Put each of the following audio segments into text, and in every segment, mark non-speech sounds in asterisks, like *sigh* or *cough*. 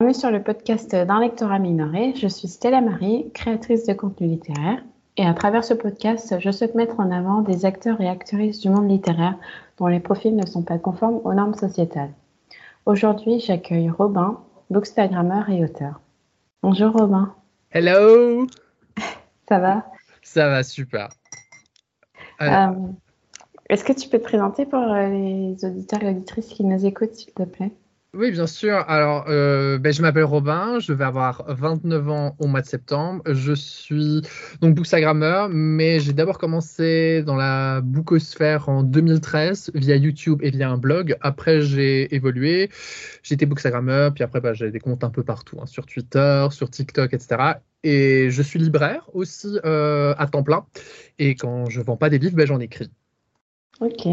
Bienvenue sur le podcast d'un lectorat minoré. Je suis Stella Marie, créatrice de contenu littéraire. Et à travers ce podcast, je souhaite mettre en avant des acteurs et actrices du monde littéraire dont les profils ne sont pas conformes aux normes sociétales. Aujourd'hui, j'accueille Robin, bookstagrammeur et auteur. Bonjour Robin. Hello *laughs* Ça va? Ça va, super. Euh, Est-ce que tu peux te présenter pour euh, les auditeurs et auditrices qui nous écoutent, s'il te plaît? Oui, bien sûr. Alors, euh, ben, je m'appelle Robin, je vais avoir 29 ans au mois de septembre. Je suis donc bookstagrammeur, mais j'ai d'abord commencé dans la bookosphère en 2013 via YouTube et via un blog. Après, j'ai évolué. J'étais bookstagrammeur, puis après, ben, j'ai des comptes un peu partout, hein, sur Twitter, sur TikTok, etc. Et je suis libraire aussi euh, à temps plein. Et quand je vends pas des livres, ben, j'en écris. Ok.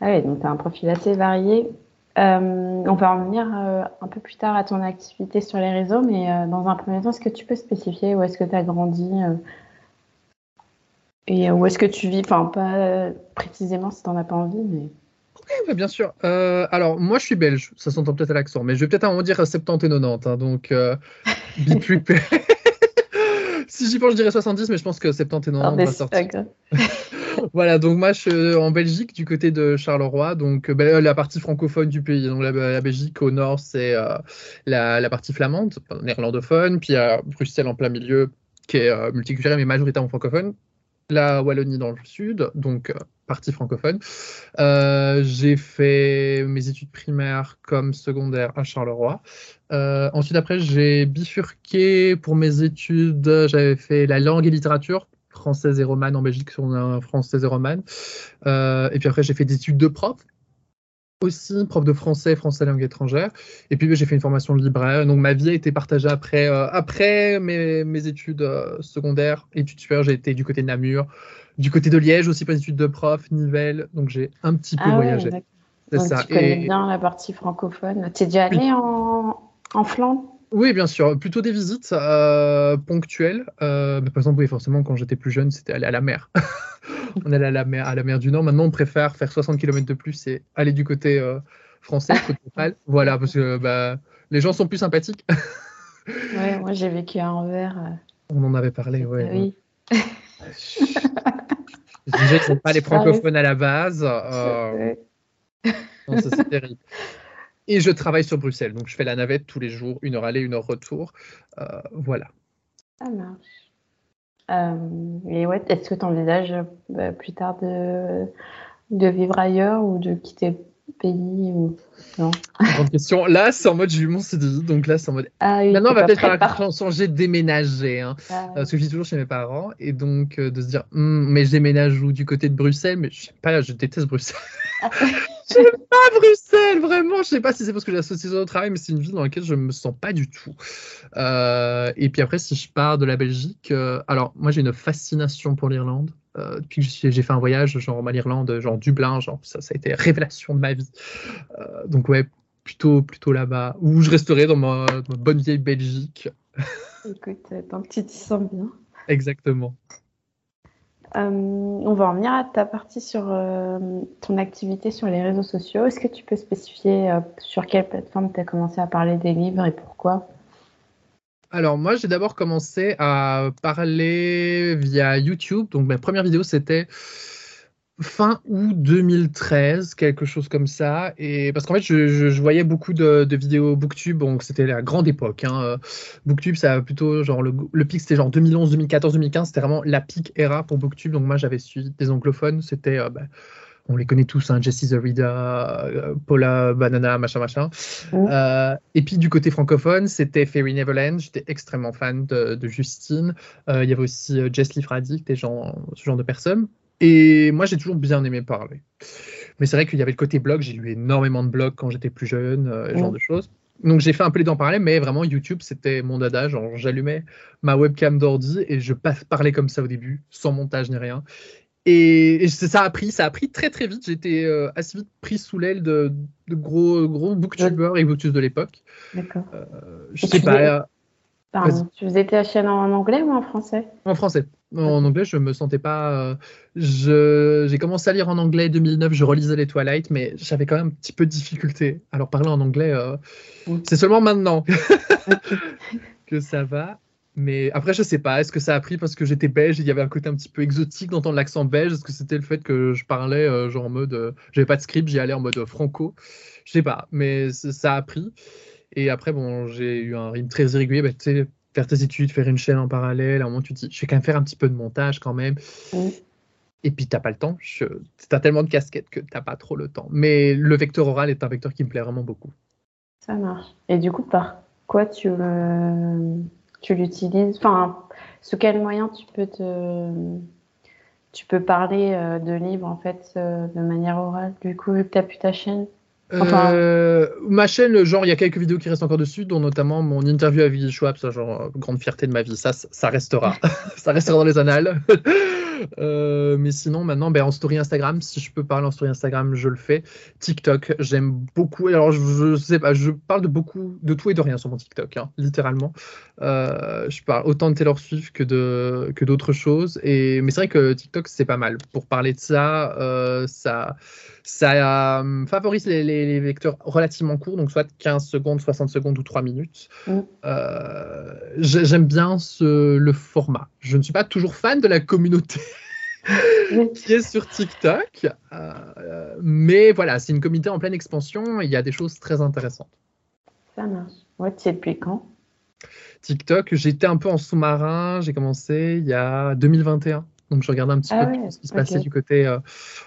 Ah oui, donc tu as un profil assez varié. Euh, on va en venir euh, un peu plus tard à ton activité sur les réseaux, mais euh, dans un premier temps, est-ce que tu peux spécifier où est-ce que tu as grandi euh, et où est-ce que tu vis? Enfin, pas précisément si tu n'en as pas envie, mais. Oui, bien sûr. Alors, moi, je suis belge, ça s'entend peut-être à l'accent, mais je vais peut-être à moment dire 70 et 90, hein, donc be *laughs* prepared. *laughs* si j'y pense, je dirais 70, mais je pense que 70 et 90 Ah, mais va pas sortir. *laughs* Voilà, donc je suis en Belgique, du côté de Charleroi, donc euh, ben, la partie francophone du pays. Donc la, Belgique, au nord, c'est euh, la, partie flamande, néerlandophone, puis a Bruxelles en plein milieu, qui est euh, multiculturelle, mais majoritairement francophone. La Wallonie dans le sud, donc euh, partie francophone. Euh, j'ai fait mes études primaires comme secondaire à Charleroi. Euh, ensuite, après, j'ai bifurqué pour mes études. J'avais fait la langue et littérature, française et romane en Belgique, sur un française et romane. Euh, et puis après, j'ai fait des études de prof aussi, prof de français, français langue étrangère. Et puis j'ai fait une formation de libraire. Donc ma vie a été partagée après, euh, après mes, mes études euh, secondaires, études supérieures. J'ai été du côté de Namur, du côté de Liège aussi les études de prof, Nivelles. Donc j'ai un petit peu Ah ouais, voyagé. d'accord. C'est ça. tu connais Et- bien la partie francophone. Tu es déjà Oui. allé en, en Flandre? Oui, bien sûr, plutôt des visites euh, ponctuelles. Euh, mais par exemple, oui, forcément, quand j'étais plus jeune, c'était aller à la mer. *laughs* on allait à la mer, à la mer du Nord. Maintenant, on préfère faire 60 km de plus et aller du côté euh, français, côté. *laughs* Voilà, parce que bah, les gens sont plus sympathiques. Ouais, *laughs* moi j'ai vécu à Anvers. On en avait parlé, ouais. oui. Déjà qu'ils n'ont pas les francophones à la base. non, ça, c'est terrible. Et je travaille sur Bruxelles, donc je fais la navette tous les jours, une heure aller, une heure retour. Euh, voilà. Ça marche. Euh, et ouais, est-ce que tu envisages plus tard de, de vivre ailleurs ou de quitter le pays ou... Non? Grande question. Là, c'est en mode j'ai eu mon CDI, donc là, c'est en mode Ah oui, Maintenant, on va peut-être faire la changer déménager. Hein. Ah, Euh, Parce que je vis toujours chez mes parents. Et donc, euh, de se dire, Hum, mais je déménage où? Du côté de Bruxelles Mais je sais pas, je déteste Bruxelles. *laughs* J'aime pas Bruxelles, vraiment. Je sais pas si c'est parce que j'ai l'association au travail, mais c'est une ville dans laquelle je me sens pas du tout. Euh, et puis après, si je pars de la Belgique, euh, alors moi, j'ai une fascination pour l'Irlande. Euh, depuis que je suis- j'ai fait un voyage, genre en Irlande, genre Dublin, genre ça, ça a été révélation de ma vie. Euh, donc ouais, plutôt, plutôt là-bas, où je resterai dans ma, dans ma bonne vieille Belgique. écoute, euh, tant que tu t'y sens bien. Exactement. Euh, on va en venir à ta partie sur euh, ton activité sur les réseaux sociaux. Est-ce que tu peux spécifier euh, sur quelle plateforme tu as commencé à parler des livres et pourquoi? Alors moi, j'ai d'abord commencé à parler via YouTube. Donc ma première vidéo, c'était fin août 2013, quelque chose comme ça. Et parce qu'en fait, je, je- je voyais beaucoup de, de vidéos BookTube. Donc c'était la grande époque. Hein. BookTube, ça a plutôt genre le, le pic, c'était genre 2011, 2014, 2015. C'était vraiment la peak era pour BookTube. Donc moi, j'avais suivi des anglophones. C'était euh, bah, on les connaît tous, hein, Jessie the Reader, euh, Paula Banana, machin, machin. Mhm. Euh, et puis du côté francophone, c'était Fairy Neverland. J'étais extrêmement fan de, de Justine. Euh, il y avait aussi Jess Lee Fraddick, des gens, ce genre de personnes. Et moi, j'ai toujours bien aimé parler. Mais c'est vrai qu'il y avait le côté blog. J'ai lu énormément de blogs quand j'étais plus jeune, euh, ce genre Mhm. de choses. Donc j'ai fait un peu les dents parler, mais vraiment YouTube, c'était mon dada. Genre, j'allumais ma webcam d'ordi et je pa- parlais comme ça au début, sans montage ni rien. Et, ça a pris, ça a pris très très vite. J'étais euh, assez vite pris sous l'aile de, de gros gros booktubers et booktubers de l'époque. D'accord. Euh, je sais pas. Pardon, tu faisais ta chaîne en anglais ou en français? En français. En anglais, je me sentais pas. Euh, je- J'ai commencé à lire en anglais 2009, je relisais les Twilight, mais j'avais quand même un petit peu de difficulté. Alors parler en anglais, euh, c'est seulement maintenant *laughs* que ça va. Mais après, je sais pas. Est-ce que ça a pris parce que j'étais belge et il y avait un côté un petit peu exotique d'entendre l'accent belge Est-ce que c'était le fait que je parlais euh, genre en mode. j'avais pas de script, j'y allais en mode franco? Je sais pas. Mais ça a pris. Et après, bon, j'ai eu un rythme très irrégulier. Bah, tu sais, faire tes études, faire une chaîne en parallèle, à un moment, tu te dis, je vais quand même faire un petit peu de montage quand même. Et puis, t'as pas le temps. Je... T'as tellement de casquettes que t'as pas trop le temps. Mais le vecteur oral est un vecteur qui me plaît vraiment beaucoup. Ça marche. Et du coup, par quoi tu le, tu l'utilises? Enfin, sous quel moyen tu peux te, tu peux parler euh, de livres en fait euh, de manière orale Du coup, vu que t'as plus ta chaîne? Euh, ma chaîne, genre, il y a quelques vidéos qui restent encore dessus, dont notamment mon interview à Willy Schwab, ça, genre, euh, grande fierté de ma vie. Ça, ça restera. *laughs* ça restera dans les annales. *laughs* Euh, mais sinon, maintenant, ben, en story Instagram, si je peux parler en story Instagram, je le fais. TikTok, j'aime beaucoup. Alors, je, sais pas, je parle de beaucoup, de tout et de rien sur mon TikTok, hein, littéralement. Je parle autant de Taylor Swift que de que d'autres choses. Et mais c'est vrai que TikTok, c'est pas mal pour parler de ça. ça ça favorise les- les vecteurs relativement courts, donc soit 15 secondes, 60 secondes ou 3 minutes. Mm. Euh, j'ai- J'aime bien ce, le format. Je ne suis pas toujours fan de la communauté *laughs* qui est sur TikTok, euh, mais voilà, c'est une communauté en pleine expansion et il y a des choses très intéressantes. Ça marche. Ouais, tu sais depuis quand? TikTok, j'étais un peu en sous-marin, j'ai commencé il y a 2021. Donc je regardais un petit Ah peu ouais, ce qui se passait du côté euh,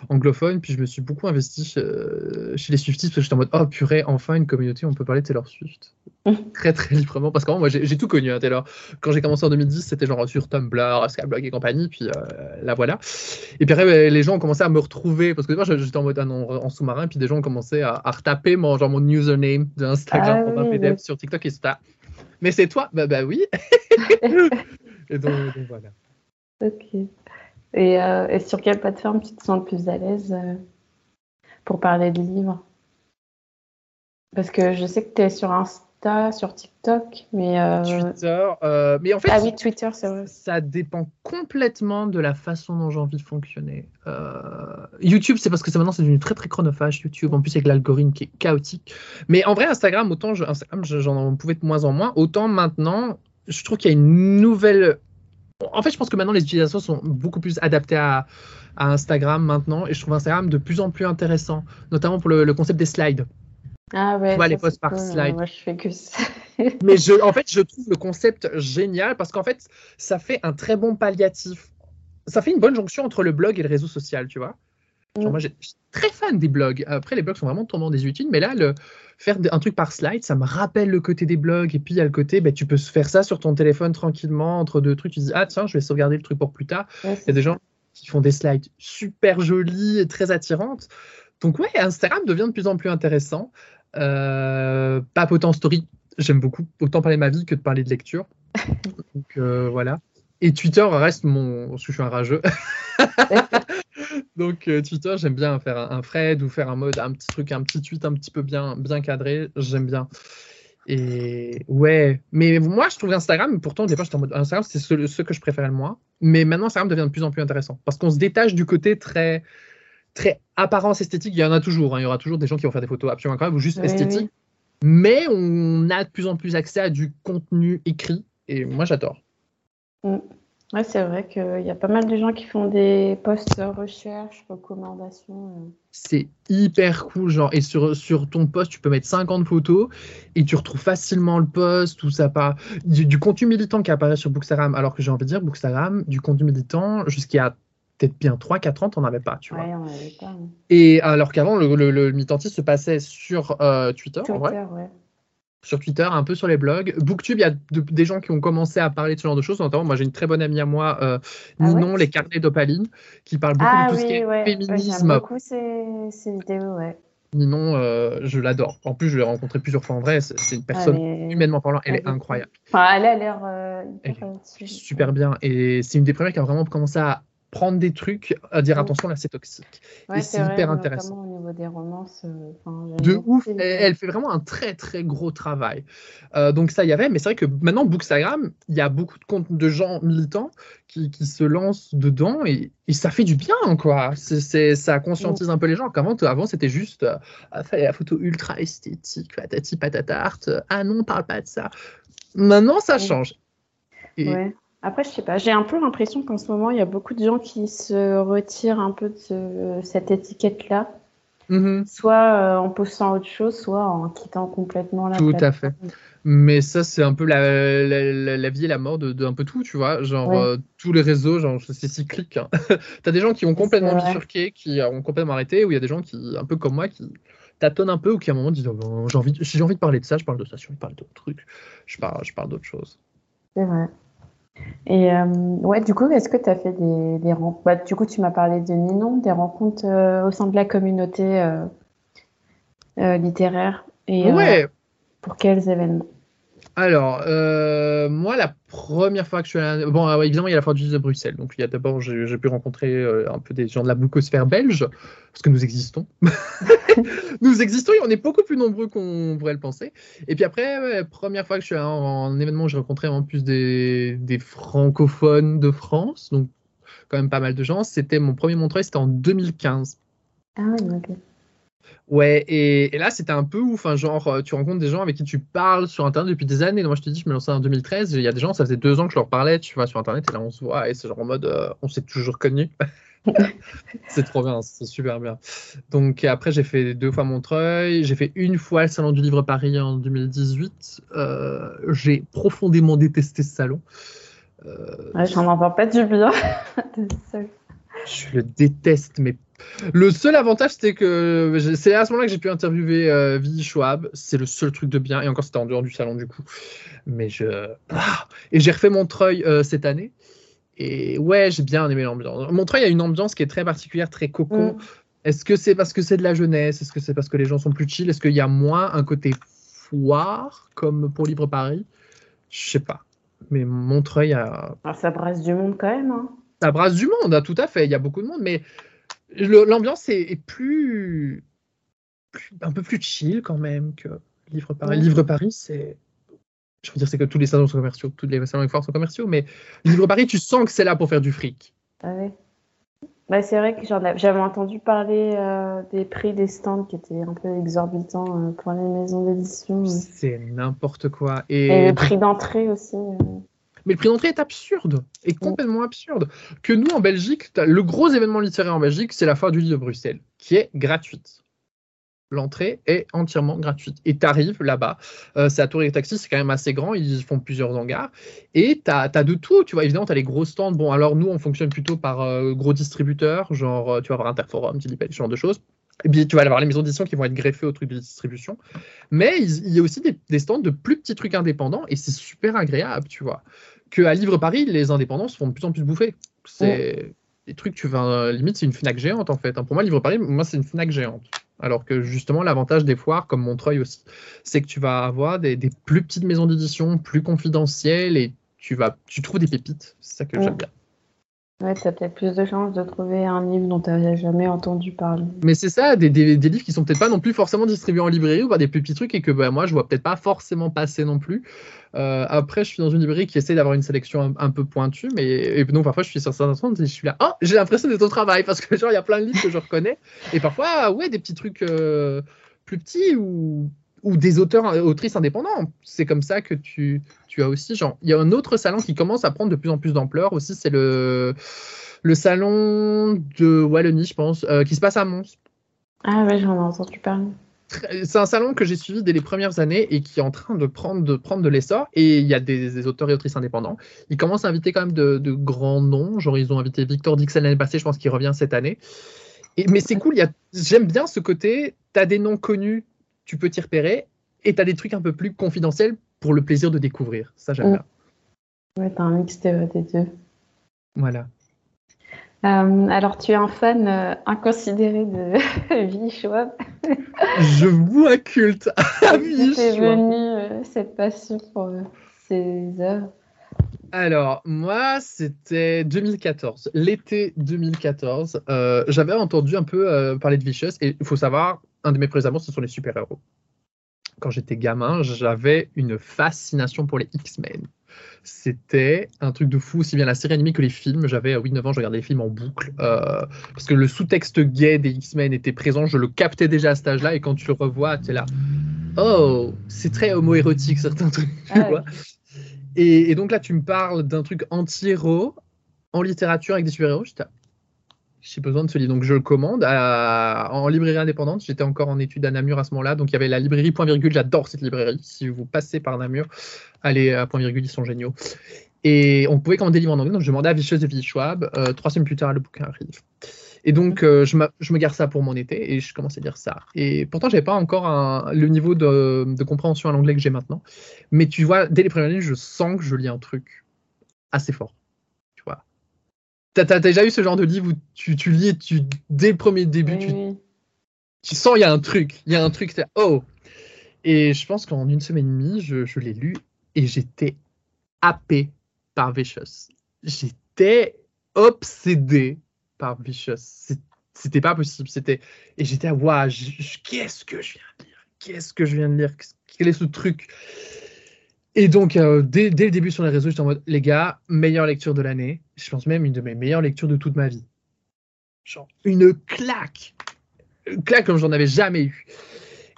anglophone, puis je me suis beaucoup investi chez, euh, chez les Swifties parce que j'étais en mode oh purée, enfin une communauté, où on peut parler de Taylor Swift. *laughs* très très librement parce qu'en moi j'ai tout connu hein, Taylor. Quand j'ai commencé en 2010, c'était genre sur Tumblr, Skyblog et compagnie, puis euh, la voilà. Et puis après, les gens ont commencé à me retrouver parce que moi j'étais en mode ah non, en sous-marin, puis des gens ont commencé à, à retaper mon, genre, mon username de Instagram Ah oui, oui. sur TikTok et c'était mais c'est toi? Bah, bah oui. *laughs* et donc, donc voilà. Ok. Et, euh, et sur quelle plateforme tu te sens le plus à l'aise euh, pour parler de livres? Parce que je sais que tu es sur Insta, sur TikTok, mais. euh, Twitter. mais en fait, Ah oui, Twitter, c'est vrai. ça dépend complètement de la façon dont j'ai envie de fonctionner. YouTube, c'est parce que c'est maintenant c'est devenu très très chronophage. YouTube, en plus avec l'algorithme qui est chaotique. Mais en vrai, Instagram, autant je, Instagram, je- j'en pouvais de moins en moins, autant maintenant, je trouve qu'il y a une nouvelle. En fait, je pense que maintenant les utilisations sont beaucoup plus adaptées à, à Instagram maintenant, et je trouve Instagram de plus en plus intéressant, notamment pour le, le concept des slides. Ah ouais. vois, ça, les posts par cool. slide. Moi, je fais que ça. *laughs* Mais je, en fait, je trouve le concept génial parce qu'en fait, ça fait un très bon palliatif. Ça fait une bonne jonction entre le blog et le réseau social, tu vois. Mm. moi, je suis très fan des blogs. Après, les blogs sont vraiment tombants des utiles, mais là, le, faire un truc par slide, ça me rappelle le côté des blogs. Et puis, il y a le côté, ben, tu peux faire ça sur ton téléphone tranquillement, entre deux trucs. Tu dis, ah tiens, je vais sauvegarder le truc pour plus tard. Il y a des gens qui font des slides super jolies et très attirantes. Donc ouais, Instagram devient de plus en plus intéressant. Euh, papotant story, j'aime beaucoup. Autant parler de ma vie que de parler de lecture. *laughs* Donc euh, voilà. Et Twitter reste mon... Parce que je suis un rageux. Donc euh, Twitter, j'aime bien faire un, un thread ou faire un mode, un petit truc, un petit tweet un petit peu bien, bien cadré. J'aime bien. Et ouais, mais moi je trouve Instagram, pourtant au départ j'étais en mode Instagram c'est ce, ce que je préférais le moins, mais maintenant Instagram devient de plus en plus intéressant parce qu'on se détache du côté très très apparence esthétique, il y en a toujours, hein. il y aura toujours des gens qui vont faire des photos absolument incroyables ou juste Oui, esthétiques, mais on a de plus en plus accès à du contenu écrit et moi j'adore. Ouais, c'est vrai qu'il y a pas mal de gens qui font des posts recherches, recommandations. euh. C'est hyper cool, genre, et sur, sur ton post, tu peux mettre 50 photos et tu retrouves facilement le post ou ça part du, du contenu militant qui apparaît sur Bookstagram, alors que j'ai envie de dire, Bookstagram, du contenu militant, jusqu'à peut-être bien 3-4 ans, t'en avais pas, tu vois. Ouais, on avait pas. hein. Et alors qu'avant, le, le, le militantisme se passait sur euh, Twitter, en vrai, Twitter, ouais. Sur Twitter, un peu sur les blogs. Booktube, il y a de- des gens qui ont commencé à parler de ce genre de choses, notamment, moi j'ai une très bonne amie à moi, euh, Ah ouais? Ninon, les carnets d'Opaline, qui parle beaucoup Ah de tout ce qui oui, est ouais. ouais, féminisme, beaucoup ces, ces vidéos, ouais. Ninon, euh, je l'adore. En plus, je l'ai rencontrée plusieurs fois en vrai. C'est une personne, humainement parlant, elle est incroyable. Enfin, elle a l'air euh. Super bien. Et c'est une des premières qui a vraiment commencé à prendre des trucs, à dire attention, là, c'est toxique. Ouais, et c'est hyper intéressant. Niveau des romances. euh, De ouf, elle, elle fait vraiment un très très gros travail. Euh, donc ça y avait, mais c'est vrai que maintenant Bookstagram, il y a beaucoup de comptes de gens militants qui, qui se lancent dedans et, et ça fait du bien quoi. C'est, ça conscientise un peu les gens. Qu'avant, avant c'était juste euh, ah, la photo ultra esthétique, patati patatarte. Ah non, parle pas de ça. Maintenant ça change. Et- Ouais. Après, je sais pas, j'ai un peu l'impression qu'en ce moment, il y a beaucoup de gens qui se retirent un peu de ce- cette étiquette-là, Mhm. soit euh, en postant autre chose, soit en quittant complètement la Tout à fait. Mais ça, c'est un peu la, la, la- la vie et la mort de, de un peu tout, tu vois. Genre, Ouais. euh, tous les réseaux, genre, c'est cyclique. hein. *laughs* T'as des gens qui ont complètement bifurqué, qui ont complètement arrêté, ou il y a des gens qui, un peu comme moi, qui tâtonnent un peu, ou qui à un moment disent oh, j'ai envie, de- si j'ai envie de parler de ça, je parle de ça. Si j'ai envie de parler d'autres trucs, je parle, je parle d'autre chose. C'est vrai. Et euh, ouais, du coup, est-ce que tu as fait des, des rencontres bah, Du coup, tu m'as parlé de Ninon, des rencontres euh, au sein de la communauté euh, euh, littéraire. Et Ouais, pour quels événements? Alors, euh, moi, la première fois que je suis allé... Bon, euh, évidemment, il y a la foire du de Bruxelles. Donc, il y a d'abord, j'ai pu rencontrer euh, un peu des gens de la bookosphère belge, parce que nous existons. *laughs* nous existons et on est beaucoup plus nombreux qu'on pourrait le penser. Et puis après, ouais, première fois que je suis allé en, en événement, j'ai rencontré en plus des, des francophones de France. Donc, quand même pas mal de gens. C'était mon premier Montreuil, c'était en 2015. Ah oui, ok. Ouais, et, et là, c'était un peu ouf. hein, genre, euh, tu rencontres des gens avec qui tu parles sur Internet depuis des années. Moi, je te dis, je me lançais en 2013. Il y a des gens, ça faisait deux ans que je leur parlais, tu vois, sur Internet. Et là, on se voit, et c'est genre en mode, euh, on s'est toujours connus. *laughs* c'est trop bien, c'est super bien. Donc, après, j'ai fait deux fois Montreuil. J'ai fait une fois le Salon du Livre Paris en 2018. Euh, j'ai profondément détesté ce salon. Euh, Ouais, j'en entends pas du bien. *laughs* Je le déteste, mais le seul avantage, c'était que c'est à ce moment-là que j'ai pu interviewer euh, Vivi Schwab. C'est le seul truc de bien. Et encore, c'était en dehors du salon, du coup. Mais je. Ah et j'ai refait Montreuil euh, cette année. Et ouais, j'ai bien aimé l'ambiance. Montreuil a une ambiance qui est très particulière, très cocon. Mm. Est-ce que c'est parce que c'est de la jeunesse? Est-ce que c'est parce que les gens sont plus chill? Est-ce qu'il y a moins un côté foire, comme pour Livre Paris? Je sais pas. Mais Montreuil a, Alors, ça brasse du monde quand même. Hein. ça brasse du monde, hein, tout à fait. Il y a beaucoup de monde, mais l'ambiance est, est plus, plus- un peu plus chill quand même que Livre Paris. Ouais. Livre Paris, c'est. Je veux dire, c'est que tous les salons sont commerciaux, tous les salons et foires sont commerciaux, mais Livre Paris, tu sens que c'est là pour faire du fric. Ah ouais. Bah, c'est vrai que j'avais entendu parler euh, des prix des stands qui étaient un peu exorbitants euh, pour les maisons d'édition. C'est n'importe quoi. Et Et, le prix d'entrée aussi. euh. Mais le prix d'entrée est absurde, est complètement absurde. Que nous, en Belgique, t'as- le gros événement littéraire en Belgique, c'est la foire du livre de Bruxelles, qui est gratuite. L'entrée est entièrement gratuite. Et tu arrives là-bas, euh, c'est à Tour et Taxi, c'est quand même assez grand, ils font plusieurs hangars. Et tu as, de tout, tu vois. Évidemment, tu as les gros stands. Bon, alors nous, on fonctionne plutôt par euh, gros distributeurs, genre, euh, tu vas avoir Interforum, Dilipel, ce genre de choses. Et puis, tu vas avoir les maisons d'édition qui vont être greffées au truc de distribution. Mais il, y a aussi des, des stands de plus petits trucs indépendants, et c'est super agréable, tu vois. Que à Livre Paris, les indépendants se font de plus en plus bouffer. C'est des trucs, tu vas, limite, c'est une Fnac géante, en fait. hein. Pour moi, Livre Paris, moi, c'est une Fnac géante. Alors que justement, l'avantage des foires, comme Montreuil aussi, c'est que tu vas avoir des, des plus petites maisons d'édition, plus confidentielles, et tu vas, tu trouves des pépites. C'est ça que j'aime bien. Ouais, t'as peut-être plus de chances de trouver un livre dont t'avais jamais entendu parler. Mais c'est ça, des, des- livres qui sont peut-être pas non plus forcément distribués en librairie ou pas des plus petits trucs et que bah, moi je vois peut-être pas forcément passer non plus. Euh, après, je suis dans une librairie qui essaie d'avoir une sélection un, peu pointue, mais donc parfois je suis sur certains stands et je suis là, oh, j'ai l'impression d'être au travail parce que genre il y a plein de livres que je reconnais et parfois ouais des petits trucs euh, plus petits ou ou des auteurs autrices indépendants. C'est comme ça que tu tu as aussi genre il y a un autre salon qui commence à prendre de plus en plus d'ampleur aussi, c'est le le salon de Wallonie, je pense, euh, qui se passe à Mons. Ah ouais, j'en ai entendu parler. C'est un salon que j'ai suivi dès les premières années et qui est en train de prendre de, prendre de l'essor. Et il y a des, des auteurs et autrices indépendants. Ils commencent à inviter quand même de, de grands noms. Genre, ils ont invité Victor Dixon l'année passée, je pense qu'il revient cette année. Et, mais c'est cool, j'aime bien ce côté, tu as des noms connus, tu peux t'y repérer, et tu as des trucs un peu plus confidentiels pour le plaisir de découvrir. Ça, j'aime bien. Ouais, t'as un mix des deux. Voilà. Euh, alors, tu es un fan euh, inconsidéré de *laughs* Vie Schwab. Je vous inculte *laughs* à vie. t'es venue euh, cette passion pour ces œuvres? Alors, moi, c'était 2014, l'été 2014. Euh, J'avais entendu un peu euh, parler de Vicious, et il faut savoir, un de mes premiers amours, ce sont les super-héros. Quand j'étais gamin, j'avais une fascination pour les X-Men. C'était un truc de fou, aussi bien la série animée que les films. J'avais 8-9 ans, je regardais les films en boucle, euh, parce que le sous-texte gay des X-Men était présent, je le captais déjà à cet âge-là, et quand tu le revois, tu es là, oh, c'est très homo-érotique certains trucs, tu. Et, et donc là, tu me parles d'un truc anti-héros en littérature avec des super-héros. J'étais, j'ai besoin de ce livre. Donc je le commande à- en librairie indépendante. J'étais encore en études à Namur à ce moment-là. Donc il y avait la librairie Point Virgule. J'adore cette librairie. Si vous passez par Namur, allez à Point Virgule, ils sont géniaux. Et on pouvait commander des livres en anglais. Donc je demandais à Vicieuse de Ville Schwab. Euh, trois semaines plus tard, le bouquin arrive. Et donc, euh, je, me garde ça pour mon été et je commence à lire ça. Et pourtant, j'avais pas encore un- le niveau de, de compréhension à l'anglais que j'ai maintenant. Mais tu vois, dès les premières lignes, je sens que je lis un truc assez fort. T'as déjà eu ce genre de livre où tu, tu lis et tu, dès le premier début, Oui, tu, oui. tu sens il y a un truc. Il y a un truc, c'est oh. Et je pense qu'en une semaine et demie, je, je l'ai lu et j'étais happé par Vicious. J'étais obsédé par Vicious. C'était pas possible. C'était et j'étais à waouh, je- qu'est-ce que je viens de lire? Qu'est-ce que je viens de lire? Quel est ce truc? Et donc euh, dès, le début sur les réseaux, j'étais en mode les gars, meilleure lecture de l'année. Je pense même une de mes meilleures lectures de toute ma vie. Genre une claque, une claque comme j'en avais jamais eu.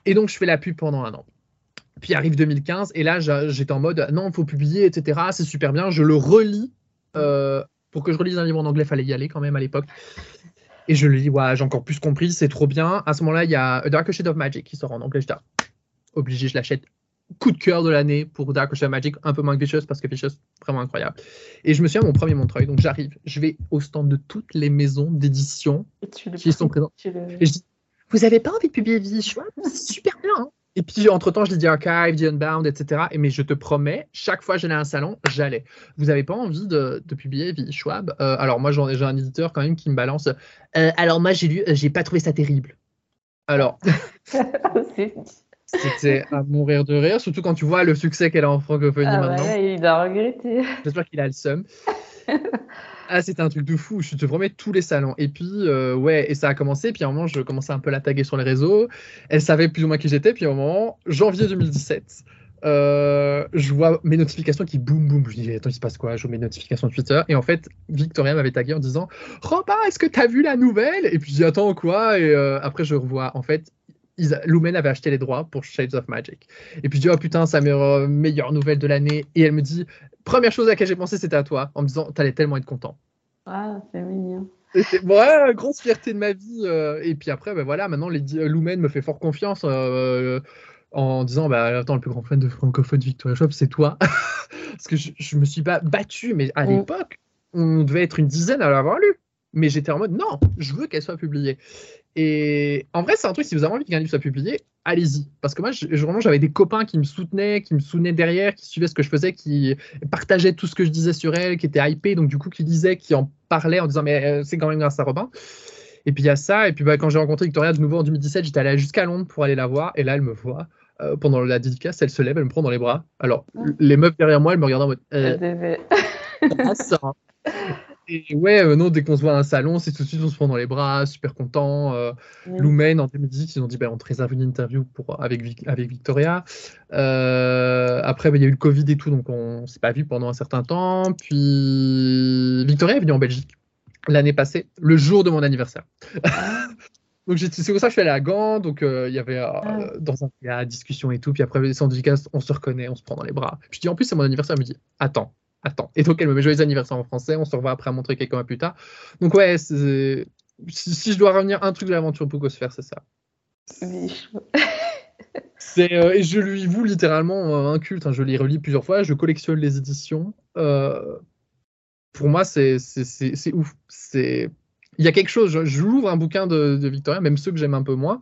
Et donc je fais la pub pendant un an. Puis arrive 2015 et là j'étais en mode non, il faut publier, etc. C'est super bien. Je le relis. euh, pour que je relise un livre en anglais, fallait y aller quand même à l'époque. Et je le lis, ouais, j'ai encore plus compris, c'est trop bien. À ce moment-là, il y a A Dark Shade of Magic qui sort en anglais. Ah, obligé, je l'achète. Coup de cœur de l'année pour Dark of Magic, un peu moins que Vicious parce que Vicious, vraiment incroyable. Et je me souviens, mon premier Montreuil, donc j'arrive, je vais au stand de toutes les maisons d'édition qui sont présentes. le- Et je dis, vous avez pas envie de publier Schwab C'est super bien. hein et puis, entre-temps, je lis The Archive, The Unbound, etc. Et, mais je te promets, chaque fois que j'allais à un salon, j'allais. Vous avez pas envie de, de publier Vie Schwab Euh, Alors, moi, j'ai un éditeur quand même qui me balance. Euh, alors, moi, j'ai lu, euh, j'ai pas trouvé ça terrible. Alors, *laughs* c'était à mourir de rire, surtout quand tu vois le succès qu'elle a en francophonie Ah maintenant. il a regretté. *laughs* J'espère qu'il a le seum. ah, c'était un truc de fou. Je te promets tous les salons. Et puis, euh, ouais, et ça a commencé. Puis à un moment, je commençais un peu à la taguer sur les réseaux. Elle savait plus ou moins qui j'étais. Puis à un moment, janvier 2017, euh, je vois mes notifications qui boum boum. Je dis, attends, il se passe quoi? Je vois mes notifications Twitter. Et en fait, Victoria m'avait tagué en disant, Robin, est-ce que t'as vu la nouvelle? Et puis je dis, attends, quoi? Et euh, après, je revois. En fait, ils Lumen avait acheté les droits pour Shades of Magic. Et puis je dis, oh putain, la meilleure, meilleure nouvelle de l'année. Et elle me dit, première chose à laquelle j'ai pensé, c'était à toi, en me disant, t'allais tellement être content. Ah, c'est mignon. Ouais, grosse fierté de ma vie. euh, et puis après, ben voilà, maintenant, les, euh, Lumen me fait fort confiance euh, en disant, bah attends, le plus grand fan de francophone de Victoria Shop, c'est toi. *laughs* Parce que je, je me suis pas battu, mais à Mm. l'époque, on devait être une dizaine à l'avoir lu. Mais j'étais en mode, non, je veux qu'elle soit publiée. Et en vrai, c'est un truc, si vous avez envie qu'un livre soit publié, allez-y. Parce que moi, je- vraiment, j'avais des copains qui me soutenaient, qui me soutenaient derrière, qui suivaient ce que je faisais, qui partageaient tout ce que je disais sur elle, qui étaient hypés, donc du coup, qui lisaient, qui en parlaient en disant, mais euh, c'est quand même grâce à Robin. Et puis il y a ça, et puis bah, quand j'ai rencontré Victoria de nouveau en 2017, j'étais allé jusqu'à Londres pour aller la voir, et là, elle me voit. euh, pendant la dédicace, elle se lève, elle me prend dans les bras. Alors, les meufs derrière moi, elles me regardent en mode. euh, *laughs* ça. *laughs* Et ouais, euh, non, dès qu'on se voit à un salon, c'est tout de suite on se prend dans les bras, super content. Euh, Lumen en 2018, ils ont dit ben, on te réserve une interview pour, avec, Vic- avec Victoria. Euh, après, ben, il y a eu le Covid et tout, donc on s'est pas vu pendant un certain temps. Puis Victoria est venue en Belgique l'année passée, le jour de mon anniversaire. Ah, *laughs* Donc c'est pour ça que je suis allé à Gand, donc euh, il y avait euh, Ah. dans un y a discussion et tout, puis après les syndicats, on se reconnaît, on se prend dans les bras. Je dis en plus c'est mon anniversaire, elle me dit attends, attends. Et donc elle me met joyeux anniversaire en français, on se revoit après à montrer quelques mois plus tard. Donc ouais, si, si je dois revenir un truc de l'aventure Poukosphère, c'est ça. *laughs* C'est, euh, et je lui voue littéralement euh, un culte. hein. Je les relis plusieurs fois. Je collectionne les éditions. Euh, pour moi, c'est c'est- c'est- c'est ouf. C'est il y a quelque chose. Je, je l'ouvre un bouquin de, de Victoria, même ceux que j'aime un peu moins.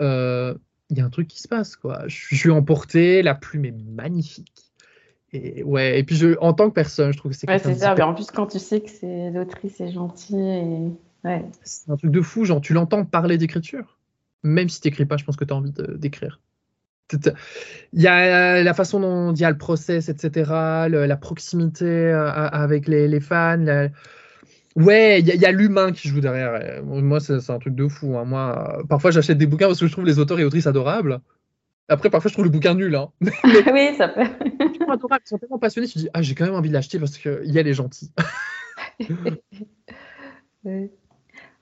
euh, Il y a un truc qui se passe, quoi. Je, je suis emporté. La plume est magnifique. Et ouais. Et puis je, en tant que personne, je trouve que c'est Ouais, c'est ça. Mais en plus, quand tu sais que c'est l'autrice est gentille et. Ouais. c'est un truc de fou. Genre, tu l'entends parler d'écriture. Même si t'écris pas, je pense que tu as envie d'écrire. Il y a la façon dont il y a le process, etc., la proximité avec les, fans. Ouais, il y a, l'humain qui joue derrière. Moi, c'est un truc de fou. Hein. Moi, parfois, j'achète des bouquins parce que je trouve les auteurs et autrices adorables. Après, parfois, je trouve le bouquin nul. Hein. *laughs* *laughs* oui, ça peut. Sont adorables, ils sont tellement passionnés. Tu dis, ah, j'ai quand même envie de l'acheter parce qu'il est gentil. *laughs* oui.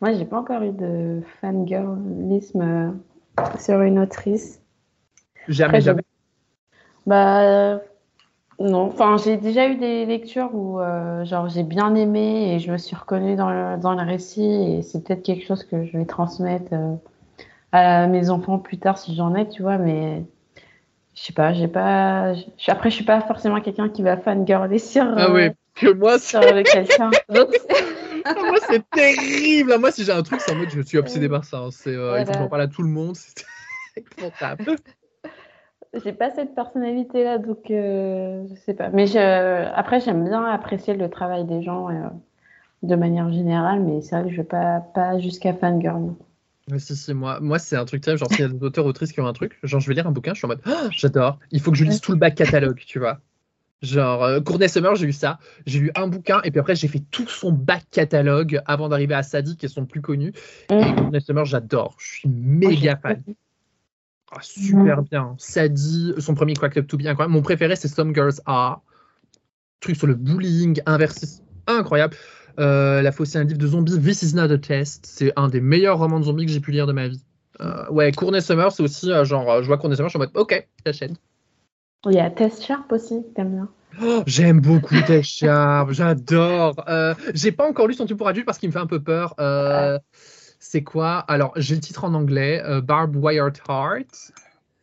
Moi, j'ai pas encore eu de fangirlisme euh, sur une autrice. Jamais, jamais. Bah, non. Enfin, j'ai déjà eu des lectures où, euh, genre, j'ai bien aimé et je me suis reconnue dans le, dans le récit et c'est peut-être quelque chose que je vais transmettre euh, à mes enfants plus tard si j'en ai, tu vois, mais je sais pas, j'ai pas. Après, je suis pas forcément quelqu'un qui va fangirler sur. Ah oui, que moi, sur quelqu'un. *laughs* Ah, moi, c'est terrible. Moi, si j'ai un truc, c'est en mode je suis obsédé par ça. Hein. C'est, euh, Il faut que j'en parle à tout le monde. C'est épouvantable. *laughs* J'ai pas cette personnalité-là, donc euh, je sais pas. Mais je... après, j'aime bien apprécier le travail des gens euh, de manière générale, mais c'est vrai que je vais pas, pas jusqu'à fangirl. Mais si, si, moi, moi c'est un truc terrible. Genre, s'il y a des auteurs, autrices qui ont un truc, genre, je vais lire un bouquin, je suis en mode, oh, j'adore, il faut que je lise tout le bac catalogue, tu vois. Genre, euh, Courtney Summer, j'ai lu ça. J'ai lu un bouquin et puis après, j'ai fait tout son bac catalogue avant d'arriver à Sadie, qui est son plus connu. Et. Courtney Summer, j'adore. Je suis méga fan. Ah, super bien. Sadie, son premier Quack Club to Be, incroyable. Mon préféré, c'est Some Girls Are. Truc sur le bullying inversé, incroyable. Euh, la fausse, c'est un livre de zombies. This is not a test. C'est un des meilleurs romans de zombies que j'ai pu lire de ma vie. Euh, ouais, Courtney Summer, c'est aussi genre, je vois Courtney Summer, je suis en mode, ok, j'achète. Il y a Test Sharp aussi, t'aimes bien. Oh, j'aime beaucoup Test Sharp, *laughs* j'adore. Euh, j'ai pas encore lu son truc pour adulte parce qu'il me fait un peu peur. Euh, c'est quoi? Alors, j'ai le titre en anglais, euh, Barb Wired Heart.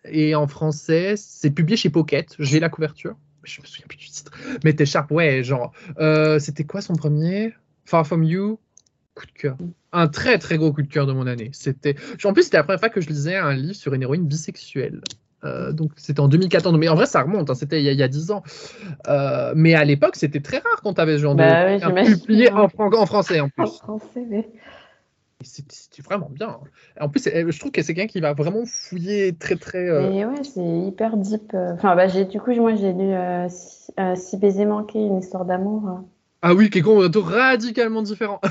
Et en français, c'est publié chez Pocket. J'ai la couverture. Je me souviens plus du titre. Mais Test Sharp, ouais, genre. C'était quoi son premier? Far From You? Coup de cœur. Un très très gros coup de cœur de mon année. C'était. En plus, c'était la première fois que je lisais un livre sur une héroïne bisexuelle. Euh, donc c'était en 2014, mais en vrai ça remonte, hein, c'était il, y a 10 ans. Euh, mais à l'époque c'était très rare quand tu avais ce genre bah de publié en, en, français en plus. En français, mais... C'était vraiment bien. En plus, je trouve que c'est quelqu'un qui va vraiment fouiller très très. Euh... ouais, c'est hyper deep. Enfin, bah, du coup, moi j'ai lu Si baiser manqué, une histoire d'amour. Ah oui, qui est radicalement différent.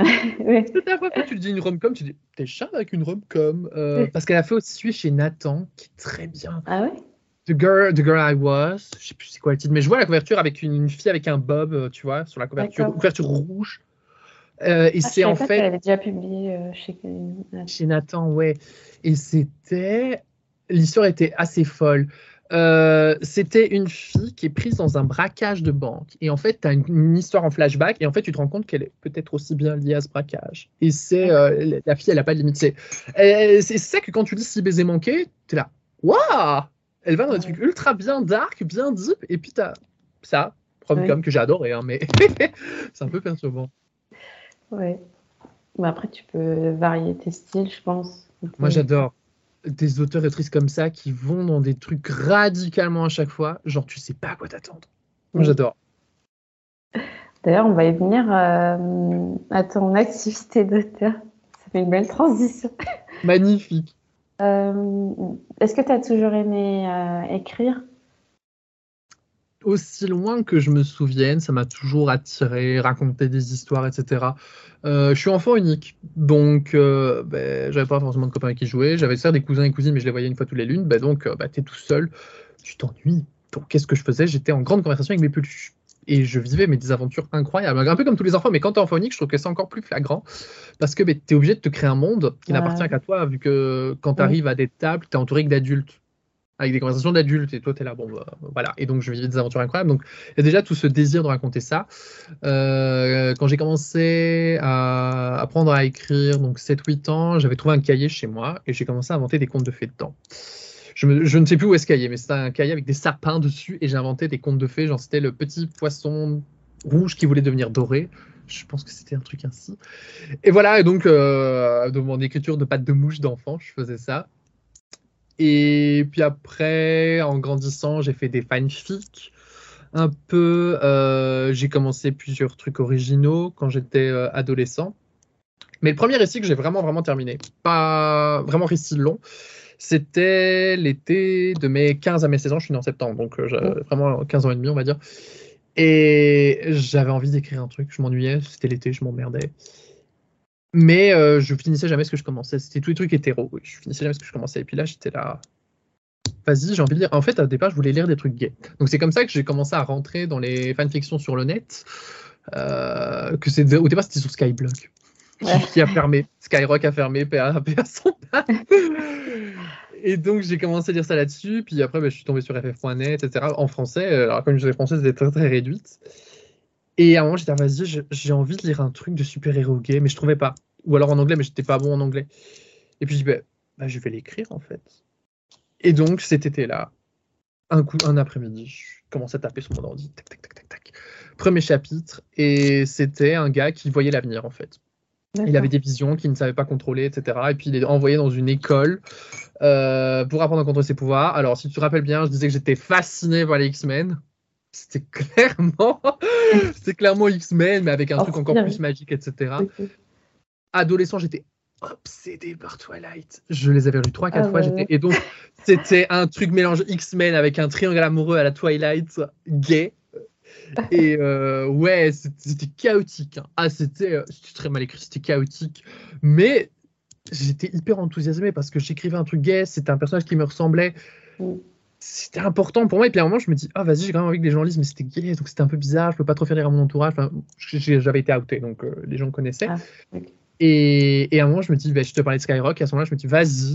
oui. la fois que tu dis une rom-com, tu dis t'es chat avec une rom-com. Euh, parce qu'elle a fait aussi chez Nathan, qui est très bien. Ah ouais? The Girl, The Girl I Was, je sais plus c'est quoi le titre, mais je vois la couverture avec une, fille avec un bob, euh, tu vois, sur la couverture, couverture rouge. Euh, et ah, c'est en fait. Elle avait déjà publié chez... chez Nathan, ouais. Et c'était. L'histoire était assez folle. Euh, c'était une fille qui est prise dans un braquage de banque. Et en fait, tu as une, histoire en flashback. Et en fait, tu te rends compte qu'elle est peut-être aussi bien liée à ce braquage. Et c'est euh, la fille, elle n'a pas de limite. C'est ça que quand tu dis si baiser manqué, tu es là. Waouh Elle va dans des trucs ultra bien dark, bien deep. Et puis tu as ça, rom que j'ai adoré. Hein, mais *laughs* c'est un peu perturbant. Ouais. Mais après, tu peux varier tes styles, je pense. Moi, j'adore des auteurs et autrices comme ça qui vont dans des trucs radicalement à chaque fois, genre tu sais pas à quoi t'attendre. Moi j'adore. D'ailleurs, on va y venir euh, à ton activité d'auteur. Ça fait une belle transition. Magnifique. Euh, est-ce que tu as toujours aimé euh, écrire? Aussi loin que je me souvienne, ça m'a toujours attiré, raconter des histoires, etc. Euh, je suis enfant unique, donc euh, ben, j'avais pas forcément de copains avec qui jouer. J'avais certes des cousins et cousines, mais je les voyais une fois tous les lunes. Ben, donc, euh, ben, tu es tout seul, tu t'ennuies. Donc, qu'est-ce que je faisais? J'étais en grande conversation avec mes peluches. Et je vivais mes aventures incroyables. Un peu comme tous les enfants, mais quand tu es enfant unique, je trouve que c'est encore plus flagrant. Parce que ben, tu es obligé de te créer un monde qui n'appartient qu'à toi, vu que quand tu arrives à des tables, tu es entouré d'adultes avec des conversations d'adultes et toi tu es là bon bah, voilà. Et donc je vivais des aventures incroyables. Donc il y a déjà tout ce désir de raconter ça. Euh, quand j'ai commencé à apprendre à écrire donc 7-8 ans j'avais trouvé un cahier chez moi et j'ai commencé à inventer des contes de fées dedans. Je, je ne sais plus où est ce cahier mais c'était un cahier avec des sapins dessus et j'ai inventé des contes de fées. Genre c'était le petit poisson rouge qui voulait devenir doré. Je pense que c'était un truc ainsi. Et voilà, et donc, euh, de mon écriture de pâte de mouche d'enfant, je faisais ça. Et puis après, en grandissant, j'ai fait des fanfics. Un peu, euh, j'ai commencé plusieurs trucs originaux quand j'étais euh, adolescent. Mais le premier récit que j'ai vraiment, vraiment terminé, pas vraiment récit long, C'était l'été de mes 15 à mes 16 ans, je suis né en septembre, donc euh, j'avais vraiment 15 ans et demi, on va dire. Et j'avais envie d'écrire un truc, je m'ennuyais, c'était l'été, je m'emmerdais. Mais euh, je finissais jamais ce que je commençais. C'était tous les trucs hétéro. Je finissais jamais ce que je commençais. Et puis là, j'étais là. Vas-y, j'ai envie de lire. En fait, au départ, je voulais lire des trucs gays. Donc c'est comme ça que j'ai commencé à rentrer dans les fanfictions sur le net. Euh, que c'est au départ, c'était sur Skyblock. Qui a fermé. Skyrock a fermé, PA, *laughs* PA son Et donc, j'ai commencé à lire ça là-dessus. Puis après, bah, je suis tombé sur ff.net, etc. En français. Alors, comme je disais français, c'était très, très réduite. Et à un moment, j'étais, vas-y, j'ai envie de lire un truc de super-héros gay, mais je trouvais pas. Ou alors en anglais, mais j'étais pas bon en anglais. Et puis, je dis, bah, bah, je vais l'écrire, en fait. Et donc, cet été-là, un coup, un après-midi, je commençais à taper sur mon ordi. Tac, tac, tac, tac, tac. Premier chapitre. Et c'était un gars qui voyait l'avenir, en fait. Il avait des visions qu'il ne savait pas contrôler, etc. Et puis il est envoyé dans une école euh, pour apprendre à contrôler ses pouvoirs. Alors, si tu te rappelles bien, je disais que j'étais fasciné par les X-Men c'était *laughs* clairement, c'était clairement X-Men, mais avec un truc encore plus magique, etc. Adolescent, j'étais obsédé par Twilight. Je les avais lus trois, quatre ah fois. Et donc, c'était un truc mélange X-Men avec un triangle amoureux à la Twilight gay. Et euh, ouais, c'était chaotique. Hein. Ah, c'était euh, très mal écrit, c'était chaotique. Mais j'étais hyper enthousiasmé parce que j'écrivais un truc gay, c'était un personnage qui me ressemblait. Mm c'était important pour moi. Et puis à un moment, je me dis, ah, vas-y, j'ai quand même envie que les gens lisent, mais c'était gay, donc c'était un peu bizarre, je peux pas trop faire lire à mon entourage. Enfin, j'avais été outé, donc euh, les gens connaissaient. Ah, et, et, à un moment, je me dis, bah, je te parlais de Skyrock, et à ce moment-là, je me dis, vas-y,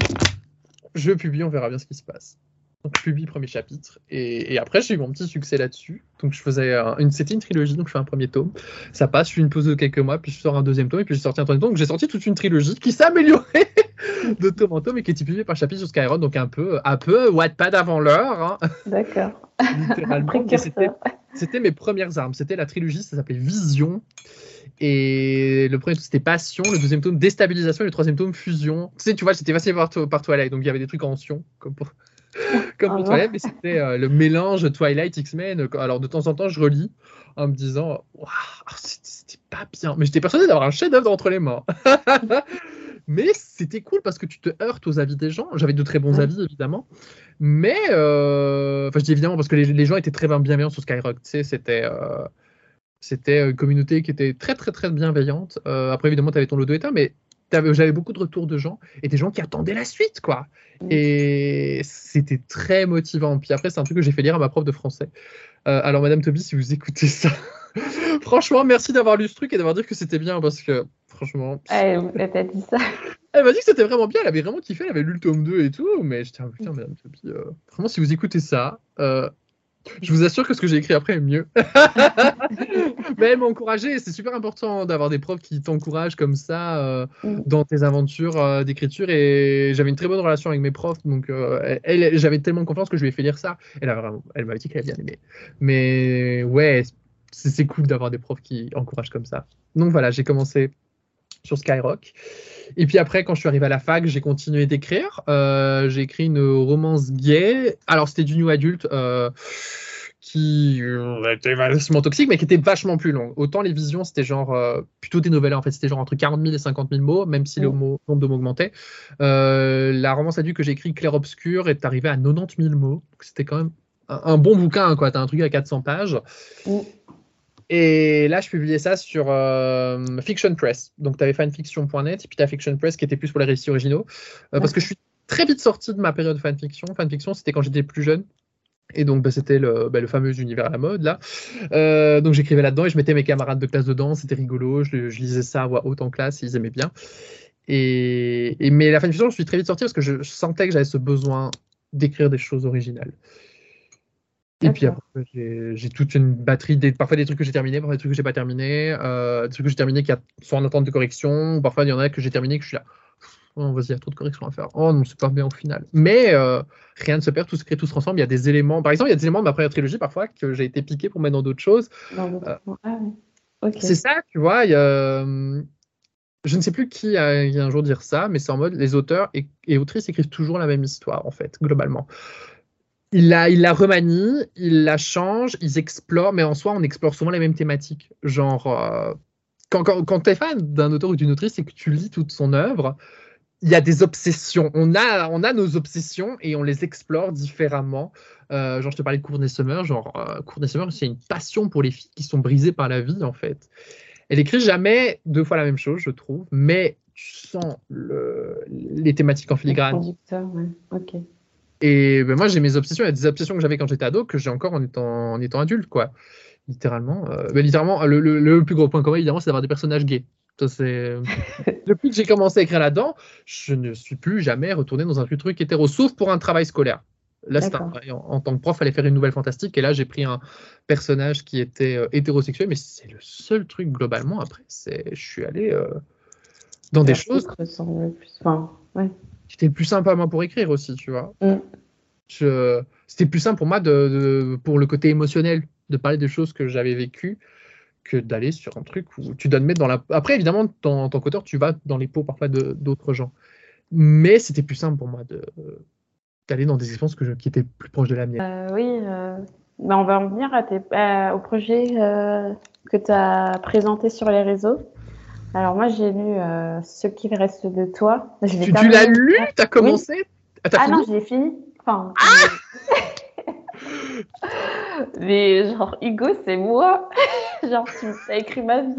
je publie, on verra bien ce qui se passe. Donc je publie premier chapitre et, après j'ai eu mon petit succès là-dessus. Donc je faisais une, c'était une trilogie, donc je fais un premier tome. Ça passe, je fais une pause de quelques mois, puis je sors un deuxième tome et puis j'ai sorti un troisième tome. Donc j'ai sorti toute une trilogie qui s'est améliorée *laughs* de tome et qui est publiée par chapitre sur Skyrock, donc un peu, un peu Wattpad avant l'heure. Hein. D'accord. Littéralement. *laughs* c'était mes premières armes. C'était la trilogie, ça s'appelait Vision. Et le premier tome, c'était Passion. Le deuxième tome, Déstabilisation. Et le troisième tome, Fusion. Tu sais, tu vois, j'étais fasciné par, par Twilight. Donc, il y avait des trucs en sion, comme pour, *laughs* comme pour Twilight. Mais c'était euh, le mélange Twilight, X-Men. Alors, de temps en temps, je relis en me disant, waouh, c'était pas bien. Mais j'étais persuadé d'avoir un chef-d'œuvre entre les mains. *laughs* mais c'était cool parce que tu te heurtes aux avis des gens. J'avais de très bons avis, évidemment. Mais, euh, enfin, je dis évidemment parce que les, gens étaient très bienveillants sur Skyrock. Tu sais, c'était. Euh, c'était une communauté qui était très très très bienveillante. Euh, après évidemment tu avais ton lot de état, mais j'avais beaucoup de retours de gens et des gens qui attendaient la suite quoi. Mm. Et c'était très motivant. Puis après c'est un truc que j'ai fait lire à ma prof de français. Euh, alors Madame Toby, si vous écoutez ça, *laughs* *laughs* franchement merci d'avoir lu ce truc et d'avoir dit que c'était bien parce que franchement. Elle t'a dit ça. *laughs* Elle m'a dit que c'était vraiment bien, elle avait vraiment kiffé, elle avait lu le tome 2 et tout, mais j'étais, oh, putain, Madame Toby, euh, vraiment, si vous écoutez ça, je vous assure que ce que j'ai écrit après est mieux. *laughs* Mais elle m'a encouragé. C'est super important d'avoir des profs qui t'encouragent comme ça euh, mm. dans tes aventures euh, d'écriture. Et j'avais une très bonne relation avec mes profs. Donc, euh, elle, j'avais tellement confiance que je lui ai fait lire ça. Elle, elle m'a dit qu'elle avait bien aimé. Mais ouais, c'est cool d'avoir des profs qui encouragent comme ça. Donc voilà, j'ai commencé sur Skyrock. Et puis après, quand je suis arrivé à la fac, j'ai continué d'écrire. Euh, j'ai écrit une romance gay. Alors, c'était du new adulte euh, qui euh, était vachement toxique, mais qui était vachement plus long. Autant les visions, c'était genre plutôt des nouvelles. En fait, c'était genre entre 40 000 et 50 000 mots, même si le mm. nombre de mots augmentait. la romance adulte que j'ai écrit, Clair Obscur, est arrivée à 90 000 mots. C'était quand même un, bon bouquin, quoi. T'as un truc à 400 pages. Et là, je publiais ça sur euh, Fiction Press. Donc, tu avais fanfiction.net et puis tu Fiction Press qui était plus pour les récits originaux. Euh, parce que je suis très vite sorti de ma période fanfiction. Fanfiction, c'était quand j'étais plus jeune. Et donc, bah, c'était le, bah, le, fameux univers à la mode, là. Euh, donc, j'écrivais là-dedans et je mettais mes camarades de classe dedans. C'était rigolo. Je, lisais ça à haute en classe. Ils aimaient bien. Et, mais la fanfiction, je suis très vite sorti parce que je sentais que j'avais ce besoin d'écrire des choses originales. Et puis après, j'ai toute une batterie, des, parfois des trucs que j'ai terminés, parfois des trucs que j'ai pas terminés, euh, des trucs que j'ai terminés qui sont en attente de correction, ou parfois il y en a que j'ai terminé que je suis là. Oh, vas-y, il y a trop de corrections à faire. Oh non, c'est pas bien au final. Mais euh, rien ne se perd, tout se crée, tout se transforme. Il y a des éléments, par exemple, il y a des éléments de ma première trilogie parfois que j'ai été piqué pour mettre dans d'autres choses. Euh, c'est ça, tu vois. Y a, je ne sais plus qui a, a, un jour dire ça, mais c'est en mode les auteurs et, et autrices écrivent toujours la même histoire, en fait, globalement il la, remanie, il la change, ils explorent, mais en soi, on explore souvent les mêmes thématiques. Genre, euh, quand, quand, quand tu es fan d'un auteur ou d'une autrice et que tu lis toute son œuvre, il y a des obsessions. On a, on a nos obsessions et on les explore différemment. Euh, genre, je te parlais de Courtney Summer. Genre, euh, Courtney Summer, c'est une passion pour les filles qui sont brisées par la vie, en fait. Elle écrit jamais deux fois la même chose, je trouve, mais tu sens le, les thématiques en filigrane. Ouais. Et ben, moi, j'ai mes obsessions. Il y a des obsessions que j'avais quand j'étais ado que j'ai encore en étant, en étant adulte, quoi. Littéralement. Euh, ben, littéralement, le, le, le, plus gros point commun, évidemment, c'est d'avoir des personnages gays. C'est... *laughs* Depuis que j'ai commencé à écrire là-dedans, je ne suis plus jamais retourné dans un truc hétéro, sauf pour un travail scolaire. Là, un, en, en, tant que prof, fallait faire une nouvelle fantastique. Et là, j'ai pris un personnage qui était euh, hétérosexuel, mais c'est le seul truc globalement. Après, c'est, je suis allé euh, dans des choses. Plus... Enfin, ouais. C'était plus simple à moi pour écrire aussi, tu vois. Mm. Je... C'était plus simple pour moi, de, de, pour le côté émotionnel, de parler des choses que j'avais vécues que d'aller sur un truc où tu dois te mettre dans la. Après, évidemment, en tant qu'auteur, tu vas dans les peaux parfois d'autres gens. Mais c'était plus simple pour moi de d'aller dans des expériences que je, qui étaient plus proches de la mienne. Euh, oui, euh, ben on va en venir à tes, euh, au projet euh, que tu as présenté sur les réseaux. Alors moi, j'ai lu Ce qui reste de toi. Tu, tu l'as lu? Tu as commencé? Oui. Ah, ah non, je l'ai fini. Enfin, ah mais genre, Hugo, c'est moi. *laughs* genre, tu as écrit ma vie.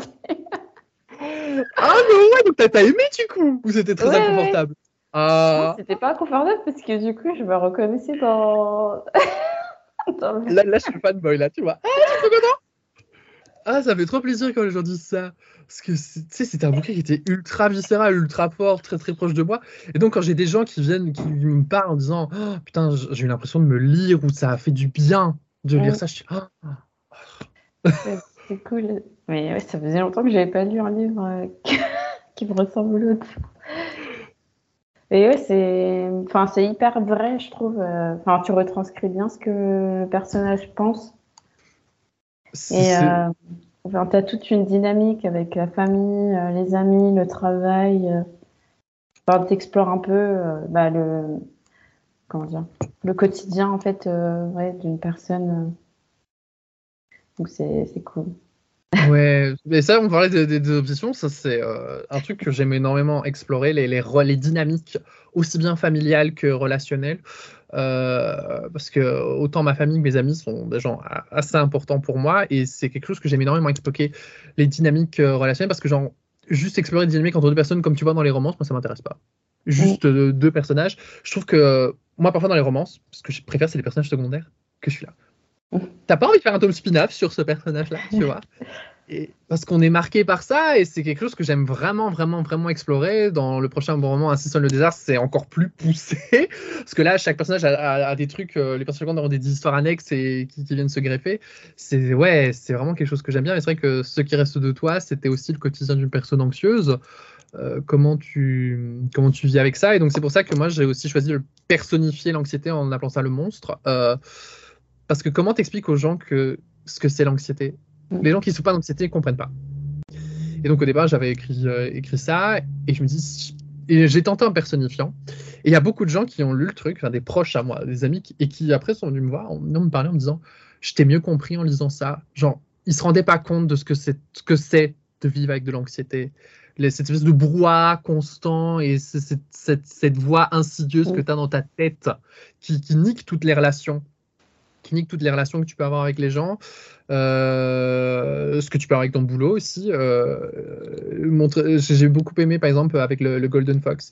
ah, mais ouais, donc t'as aimé du coup? Ou c'était très ouais, inconfortable? Euh... C'était pas confortable parce que du coup, je me reconnaissais dans. *laughs* dans le... là, là, je suis fanboy, là, tu vois. Ah, tu es trop content Ah, ça fait trop plaisir quand les gens disent ça. Parce que, tu sais, c'était un bouquin qui était ultra viscéral, ultra fort, très très proche de moi. Et donc, quand j'ai des gens qui viennent, qui me parlent en disant oh, Putain, j'ai eu l'impression de me lire ou ça a fait du bien de lire ouais. ça, je suis oh. C'est cool. Mais ouais, ça faisait longtemps que j'avais pas lu un livre *laughs* qui me ressemble l'autre. Et ouais, c'est, enfin, hyper vrai, je trouve. Enfin, tu retranscris bien ce que le personnage pense. Et euh, enfin, tu as toute une dynamique avec la famille, euh, les amis, le travail. Euh, enfin, tu explores un peu euh, bah, le, comment dire, le quotidien en fait, ouais, d'une personne. Donc c'est, c'est cool. *laughs* Ouais, mais ça, on parlait des, des, des obsessions, ça c'est euh, un truc que j'aime énormément explorer, les, les, les, dynamiques aussi bien familiales que relationnelles. Euh, parce que autant ma famille que mes amis sont des gens assez importants pour moi et c'est quelque chose que j'aime énormément explorer, les dynamiques euh, relationnelles, parce que genre, juste explorer des dynamiques entre deux personnes comme tu vois dans les romances, moi ça m'intéresse pas. Juste mmh. deux personnages. Je trouve que moi, parfois dans les romances, ce que je préfère, c'est les personnages secondaires que je suis là. T'as pas envie de faire un tome spin-off sur ce personnage-là, tu vois? *laughs* Parce qu'on est marqué par ça et c'est quelque chose que j'aime vraiment, vraiment, vraiment explorer. Dans le prochain roman, Ainsi sonne le désert, c'est encore plus poussé. *laughs* Parce que là, chaque personnage a, des trucs, euh, les personnages ont des histoires annexes et qui, qui viennent se greffer. C'est ouais, c'est vraiment quelque chose que j'aime bien. Mais c'est vrai que ce qui reste de toi, c'était aussi le quotidien d'une personne anxieuse. Euh, comment, tu, comment tu vis avec ça. Et donc, c'est pour ça que moi, j'ai aussi choisi de personnifier l'anxiété en appelant ça le monstre. Euh, parce que comment t'expliques aux gens que ce que c'est l'anxiété? Les gens qui ne souffrent pas d'anxiété ne comprennent pas. Et donc au départ, j'avais écrit, euh, écrit ça et je me dis, et j'ai tenté en personnifiant. Et il y a beaucoup de gens qui ont lu le truc, enfin, des proches à moi, des amis, qui, et qui après sont venus me voir, venant me parler en me disant, je t'ai mieux compris en lisant ça. Genre, ils se rendaient pas compte de ce que c'est, ce que c'est de vivre avec de l'anxiété. Cette espèce de brouhaha constant et cette, cette, cette voix insidieuse que tu as dans ta tête qui, qui nique toutes les relations qui nique toutes les relations que tu peux avoir avec les gens, euh, ce que tu peux avoir avec ton boulot aussi. Euh, J'ai beaucoup aimé, par exemple, avec le, le Golden Fox,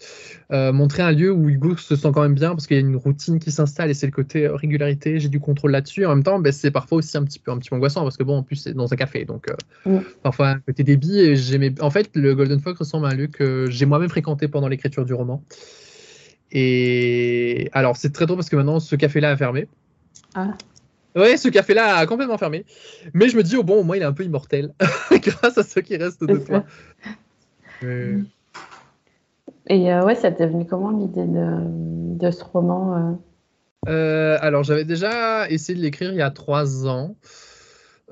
euh, montrer un lieu où Hugo se sent quand même bien parce qu'il y a une routine qui s'installe et c'est le côté régularité, j'ai du contrôle là-dessus. En même temps, ben, c'est parfois aussi un petit peu un petit peu angoissant parce que bon, en plus c'est dans un café, donc euh, mm. parfois un côté débit. Et j'aimais. En fait, le Golden Fox ressemble à un lieu que j'ai moi-même fréquenté pendant l'écriture du roman. Et alors, c'est très drôle parce que maintenant, ce café-là a fermé. Ah. Ouais, ce café-là a complètement fermé. Mais je me dis, oh bon, au moins, il est un peu immortel *laughs* grâce à ce qui reste de toi. Mais... Et euh, ouais, ça t'est venu comment l'idée de, de, ce roman euh... Euh, Alors, j'avais déjà essayé de l'écrire il y a trois ans.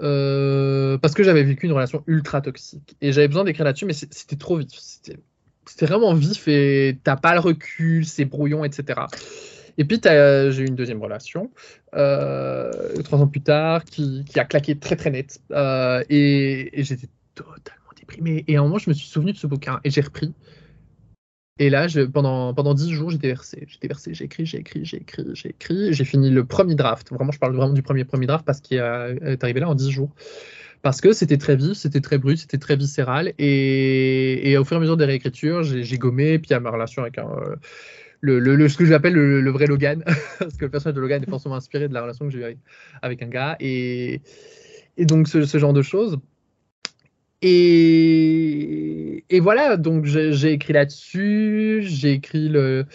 Euh, parce que j'avais vécu une relation ultra toxique. Et j'avais besoin d'écrire là-dessus, mais c'était trop vif. C'était vraiment vif et t'as pas le recul, c'est brouillon, etc. Et puis, j'ai eu une deuxième relation, euh, trois ans plus tard, qui, a claqué très très net. Euh, et, j'étais totalement déprimé. Et à un moment, je me suis souvenu de ce bouquin et j'ai repris. Et là, pendant, pendant 10 jours, j'étais versé. J'étais versé, j'ai écrit, j'ai écrit, j'ai écrit, j'ai fini le premier draft. Vraiment, je parle vraiment du premier premier draft parce qu'il est arrivé là en 10 jours. Parce que c'était très vif, c'était très brut, c'était très viscéral. Et, et, au fur et à mesure des réécritures, j'ai gommé. Puis à ma relation avec un, le, le, ce que j'appelle le, le, vrai Logan. *laughs* parce que le personnage de Logan est forcément inspiré de la relation que j'ai eue avec, un gars. Et, et donc, ce, genre de choses. Et, et, voilà, donc j'ai écrit là-dessus, j'ai écrit le,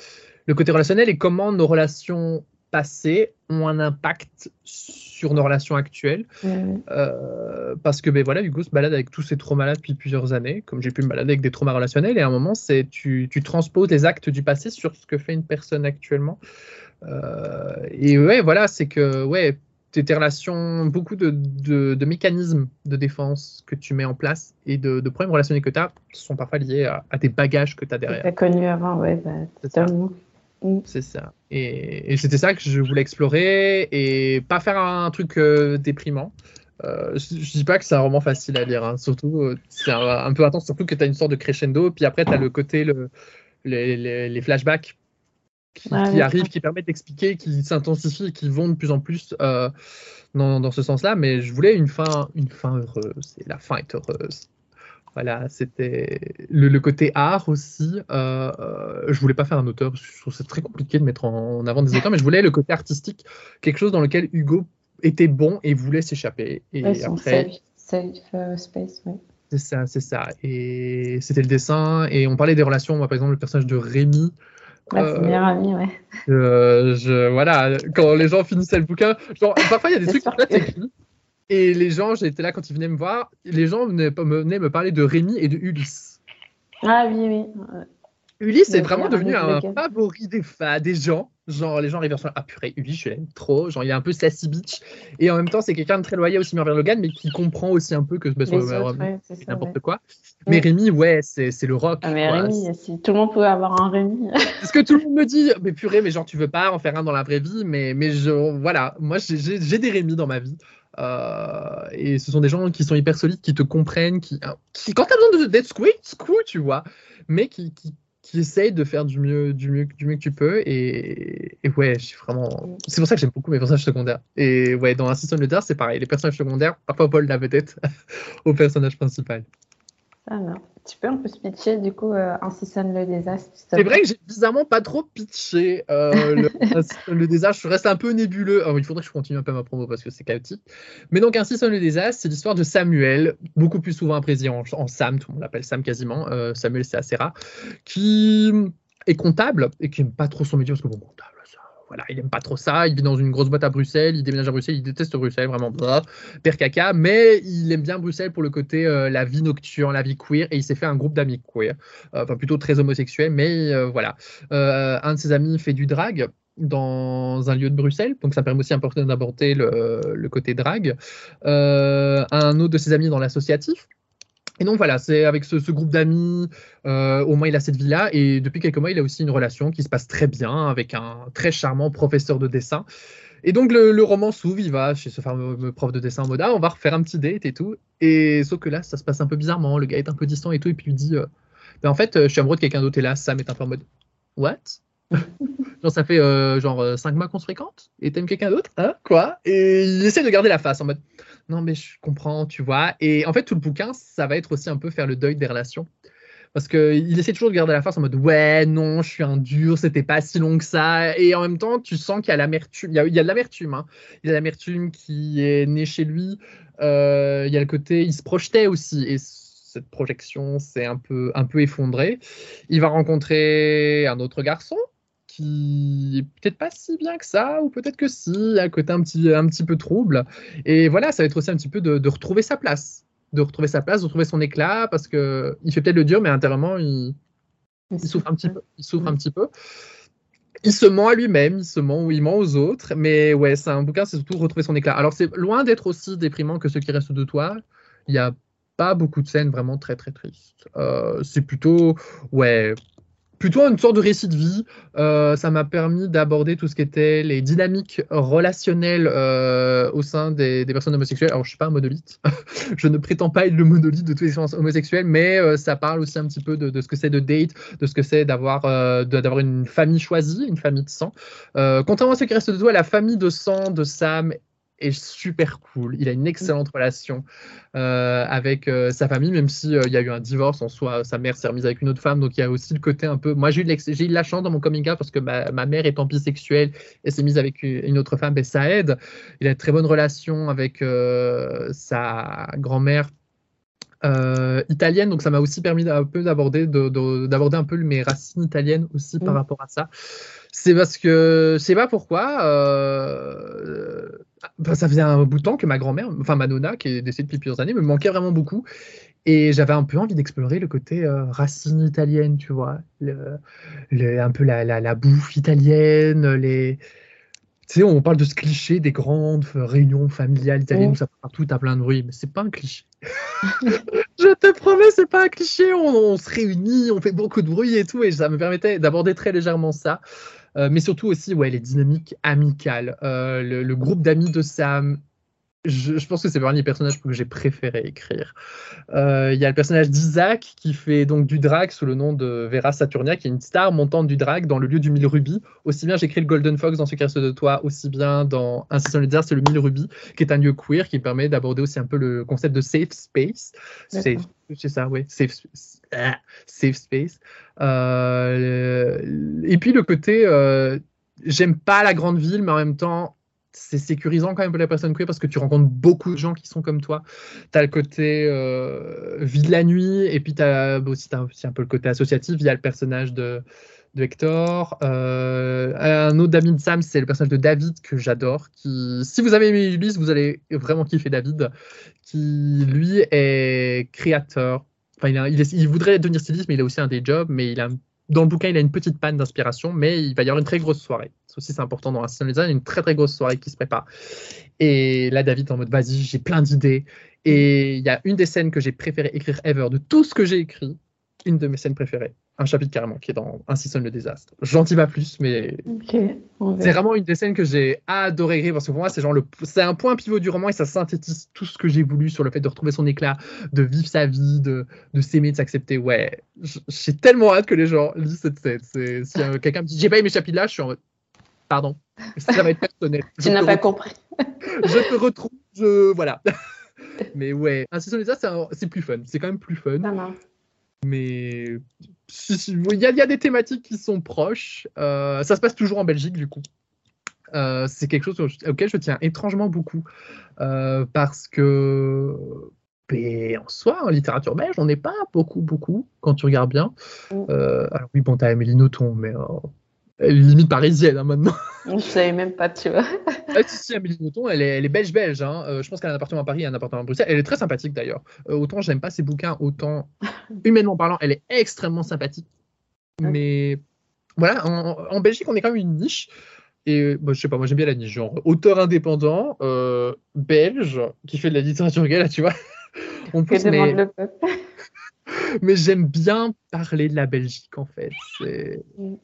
côté relationnel et comment nos relations passées ont un impact sur nos relations actuelles. Euh, parce que ben voilà, Hugo se balade avec tous ses traumas depuis plusieurs années, comme j'ai pu me balader avec des traumas relationnels, et à un moment, c'est tu, tu transposes les actes du passé sur ce que fait une personne actuellement. Euh, et ouais, voilà, c'est que ouais, tes, relations, beaucoup de, de, mécanismes de défense que tu mets en place et de, de problèmes relationnels que tu as sont parfois liés à, à, des bagages que tu as derrière. Tu as connu avant, ouais, bah, totalement. C'est ça. Et, et c'était ça que je voulais explorer et pas faire un, truc euh, déprimant. Euh, je, je, dis pas que c'est un roman facile à lire, hein. surtout euh, c'est un, un, peu intense, surtout que tu as une sorte de crescendo, puis après tu as le côté, le, les, les, les flashbacks qui, qui arrivent, qui permettent d'expliquer, qui s'intensifient, qui vont de plus en plus dans, dans, ce sens-là. Mais je voulais une fin, une fin heureuse. Et la fin est heureuse. Voilà, c'était le, le, côté art aussi. Euh, euh, je voulais pas faire un auteur parce que je trouve c'est très compliqué de mettre en, avant des auteurs, mais je voulais le côté artistique, quelque chose dans lequel Hugo était bon et voulait s'échapper. Et ouais, après, safe, safe space, ouais. C'est ça, c'est ça. Et c'était le dessin. Et on parlait des relations. Moi, par exemple, le personnage de Rémi, Ouais, meilleur ami, ouais. Euh, je, voilà, quand les gens finissaient le bouquin, genre, parfois il y a des trucs que écrit. Et les gens, j'étais là quand ils venaient me voir, les gens venaient me, venaient me parler de Rémi et de Ulysse. Ah oui, oui. Ulysse est vraiment devenu un favori des, fans, des gens. Genre, les gens arrivent sur Ah purée, Ulysse, je l'aime trop. Genre, il est un peu sassy bitch. Et en même temps, c'est quelqu'un de très loyal aussi envers Logan, mais qui comprend aussi un peu que bah, c'est n'importe quoi. Mais Rémi, ouais, c'est le rock. Ah, mais Rémi, si tout le monde pouvait avoir un Rémi. *laughs* Parce que tout le monde me dit Mais purée, mais genre, tu veux pas en faire un dans la vraie vie. Mais, mais je, voilà, moi, j'ai des Rémi dans ma vie. Euh, et ce sont des gens qui sont hyper solides, qui te comprennent, qui, qui quand tu as besoin d'être squeak, squeak, tu vois, mais qui, qui, qui essaye de faire du mieux, du mieux, du mieux que tu peux. Et, ouais, je suis vraiment. C'est pour ça que j'aime beaucoup mes personnages secondaires. Et ouais, dans Assistant Leader, c'est pareil. Les personnages secondaires, parfois Paul la vedette *laughs* au personnage principal. Ça. Tu peux un peu pitcher du coup euh, Season le désastre C'est vrai que j'ai bizarrement pas trop pitché euh, le, *laughs* le, désastre. Je reste un peu nébuleux. Il faudrait que je continue un peu ma promo parce que c'est chaotique. Mais donc Season le désastre, c'est l'histoire de Samuel, beaucoup plus souvent apprécié en, en Sam, tout le monde l'appelle Sam quasiment. Euh, Samuel, c'est assez rare, qui est comptable et qui n'aime pas trop son métier parce que bon, comptable il aime pas trop ça. Il vit dans une grosse boîte à Bruxelles, il déménage à Bruxelles, il déteste Bruxelles, vraiment, blah, père caca. Mais il aime bien Bruxelles pour le côté euh, la vie nocturne, la vie queer, et il s'est fait un groupe d'amis queer, euh, enfin plutôt très homosexuel, mais euh, voilà. Un de ses amis fait du drag dans un lieu de Bruxelles, donc ça permet aussi d'aborder le, le, côté drag. un autre de ses amis dans l'associatif, et donc voilà, c'est avec ce, groupe d'amis, euh, au moins il a cette vie-là, et depuis quelques mois, il a aussi une relation qui se passe très bien avec un très charmant professeur de dessin. Et donc le, roman s'ouvre, il va chez ce fameux prof de dessin en mode ah, on va refaire un petit date et tout. Et sauf que là, ça se passe un peu bizarrement, le gars est un peu distant et tout, et puis il dit euh, ben, en fait, je suis amoureux de quelqu'un d'autre, et là, Sam est un peu en mode what? Genre ça fait euh, genre 5 mois qu'on se fréquente et t'aimes quelqu'un d'autre hein quoi et il essaie de garder la face en mode non mais je comprends, tu vois. Et en fait, tout le bouquin, ça va être aussi un peu faire le deuil des relations. Parce qu'il essaie toujours de garder la face en mode ouais, non, je suis un dur, c'était pas si long que ça. Et en même temps, tu sens qu'il y a l'amertume. Il, il, y a de l'amertume. Hein. Il y a l'amertume qui est née chez lui. Euh, il y a le côté, il se projetait aussi. Et cette projection s'est un peu, un peu effondrée. Il va rencontrer un autre garçon qui est peut-être pas si bien que ça, ou peut-être que si, à côté un petit, un petit peu trouble. Et voilà, ça va être aussi un petit peu de, de retrouver sa place, de retrouver sa place, de retrouver son éclat, parce que il fait peut-être le dur, mais intérieurement, il, il souffre un petit peu. Il souffre un petit peu. Il se ment à lui-même, il se ment ou il ment aux autres, mais ouais, c'est un bouquin, c'est surtout retrouver son éclat. Alors c'est loin d'être aussi déprimant que ce qui reste de toi. Il y a pas beaucoup de scènes vraiment très très tristes. Euh, c'est plutôt ouais plutôt une sorte de récit de vie. Euh, ça m'a permis d'aborder tout ce qui était les dynamiques relationnelles euh, au sein des, personnes homosexuelles. Alors, je suis pas un monolithe. *laughs* je ne prétends pas être le monolithe de tous les homosexuels, mais euh, ça parle aussi un petit peu de, ce que c'est de date, de ce que c'est d'avoir d'avoir une famille choisie, une famille de sang. contrairement à ce qui reste de toi, la famille de sang de Sam est super cool. Il a une excellente relation euh, avec euh, sa famille, même si euh, il y a eu un divorce en soi. Sa mère s'est remise avec une autre femme, donc il y a aussi le côté un peu. Moi, j'ai eu, de la chance dans mon coming out parce que ma, mère étant bisexuelle et s'est mise avec une autre femme, ben, ça aide. Il a une très bonne relation avec sa grand-mère. italienne, donc ça m'a aussi permis un peu d'aborder, d'aborder un peu mes racines italiennes aussi par rapport à ça. C'est parce que je sais pas pourquoi. Euh, ça faisait un bout de temps que ma grand-mère, enfin ma nonna, qui est décédée depuis plusieurs années, me manquait vraiment beaucoup. Et j'avais un peu envie d'explorer le côté euh, racine italienne, tu vois. un peu la, la, bouffe italienne, les. Tu sais, on parle de ce cliché des grandes réunions familiales italiennes où ça part partout, t'as plein de bruit, mais c'est pas un cliché. *laughs* je te promets, c'est pas un cliché. On, on, se réunit, on fait beaucoup de bruit et tout, et ça me permettait d'aborder très légèrement ça. Euh, mais surtout aussi ouais, les dynamiques amicales. Euh, le, groupe d'amis de Sam, je, pense que c'est parmi les personnages que j'ai préféré écrire. Euh, il y a le personnage d'Isaac qui fait donc du drag sous le nom de Vera Saturnia, qui est une star montante du drag dans le lieu du mille rubis. Aussi bien j'écris le Golden Fox dans reste de toi, aussi bien dans saison de c'est le mille rubis, qui est un lieu queer qui permet d'aborder aussi un peu le concept de safe space. C'est ça, oui, safe, ah, safe space. Euh, et puis le côté, euh, j'aime pas la grande ville, mais en même temps, c'est sécurisant quand même pour la personne queer parce que tu rencontres beaucoup de gens qui sont comme toi. Tu as le côté euh, vie de la nuit et puis tu as aussi, aussi, un peu le côté associatif. Il y a le personnage de, de Hector. un autre d'ami de Sam, c'est le personnage de David que j'adore. Si vous avez aimé Ulysse, vous allez vraiment kiffer David, qui lui est créateur, il, voudrait devenir styliste, mais il a aussi un des jobs. Mais dans le bouquin, il a une petite panne d'inspiration, mais il va y avoir une très grosse soirée. Ça aussi, c'est important dans un design. Il y a une très très grosse soirée qui se prépare. Et là, David en mode vas-y, j'ai plein d'idées. Et il y a une des scènes que j'ai préféré écrire ever de tout ce que j'ai écrit, une de mes scènes préférées un chapitre carrément qui est dans Ainsi sonne le désastre. J'en dis pas plus, mais c'est vraiment une des scènes que j'ai adoré écrire parce que pour moi, c'est genre le, c'est un point pivot du roman et ça synthétise tout ce que j'ai voulu sur le fait de retrouver son éclat, de vivre sa vie, de, de s'aimer, de s'accepter. Ouais, j'ai tellement hâte que les gens lisent cette scène. Si quelqu'un me dit j'ai pas aimé ce chapitre-là, je suis en mode pardon, ça va être personnel. tu n'as pas compris. *laughs* je te retrouve, je voilà. *laughs* mais ouais, désastre, c'est plus fun. C'est quand même plus fun. Mais il y, a des thématiques qui sont proches. Euh, ça se passe toujours en Belgique, du coup. Euh, c'est quelque chose auquel je tiens étrangement beaucoup. Euh, parce que, ben, en soi, en littérature belge, on n'est pas beaucoup, beaucoup, quand tu regardes bien. Mm. alors, oui, bon, t'as Amélie Nothomb, mais elle est limite parisienne hein, maintenant. *laughs* Je savais même pas, tu vois. ah, si, si, Amélie Nothomb, elle est, belge-belge. Hein. Euh, je pense qu'elle a un appartement à Paris et un appartement à Bruxelles. Elle est très sympathique d'ailleurs. Euh, autant j'aime pas ses bouquins, autant *laughs* humainement parlant, elle est extrêmement sympathique. Mais voilà, en, Belgique, on est quand même une niche. Et bah, je sais pas, moi j'aime bien la niche, genre auteur indépendant, euh, belge, qui fait de la littérature gay, là, tu vois. *laughs* On peut mais... le peuple. mais j'aime bien parler de la Belgique, en fait. C'est. Mm.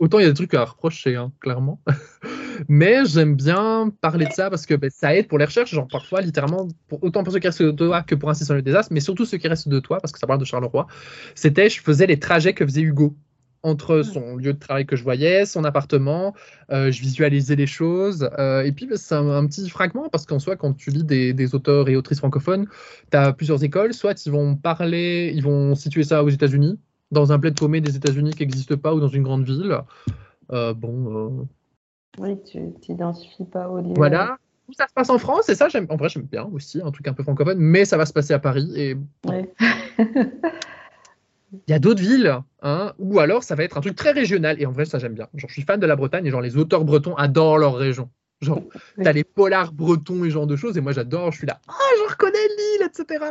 Autant il y a des trucs à reprocher, hein, clairement. *laughs* Mais j'aime bien parler de ça parce que ben, ça aide pour les recherches. Genre, parfois, littéralement, pour, autant pour ceux qui restent de toi que pour un sur le désastre, mais surtout ceux qui restent de toi, parce que ça parle de Charleroi. C'était, je faisais les trajets que faisait Hugo entre son lieu de travail que je voyais, son appartement, euh, je visualisais les choses. Euh, et puis, ben, c'est un, petit fragment parce qu'en soi, quand tu lis des, des auteurs et autrices francophones, tu as plusieurs écoles. Soit ils vont parler, ils vont situer ça aux États-Unis, dans un bled paumé des États-Unis qui n'existe pas ou dans une grande ville. Euh, bon. Euh, oui, tu t'identifies pas au lieu. Voilà. Ça se passe en France, et ça, j'aime, en vrai, j'aime bien aussi, un truc un peu francophone, mais ça va se passer à Paris. Et. *laughs* Il y a d'autres villes, hein, ou alors ça va être un truc très régional, et en vrai, ça j'aime bien. Genre, je suis fan de la Bretagne, et genre, les auteurs bretons adorent leur région. Genre, t'as les polars bretons et ce genre de choses, et moi j'adore, je suis là, ah, je reconnais l'île, etc.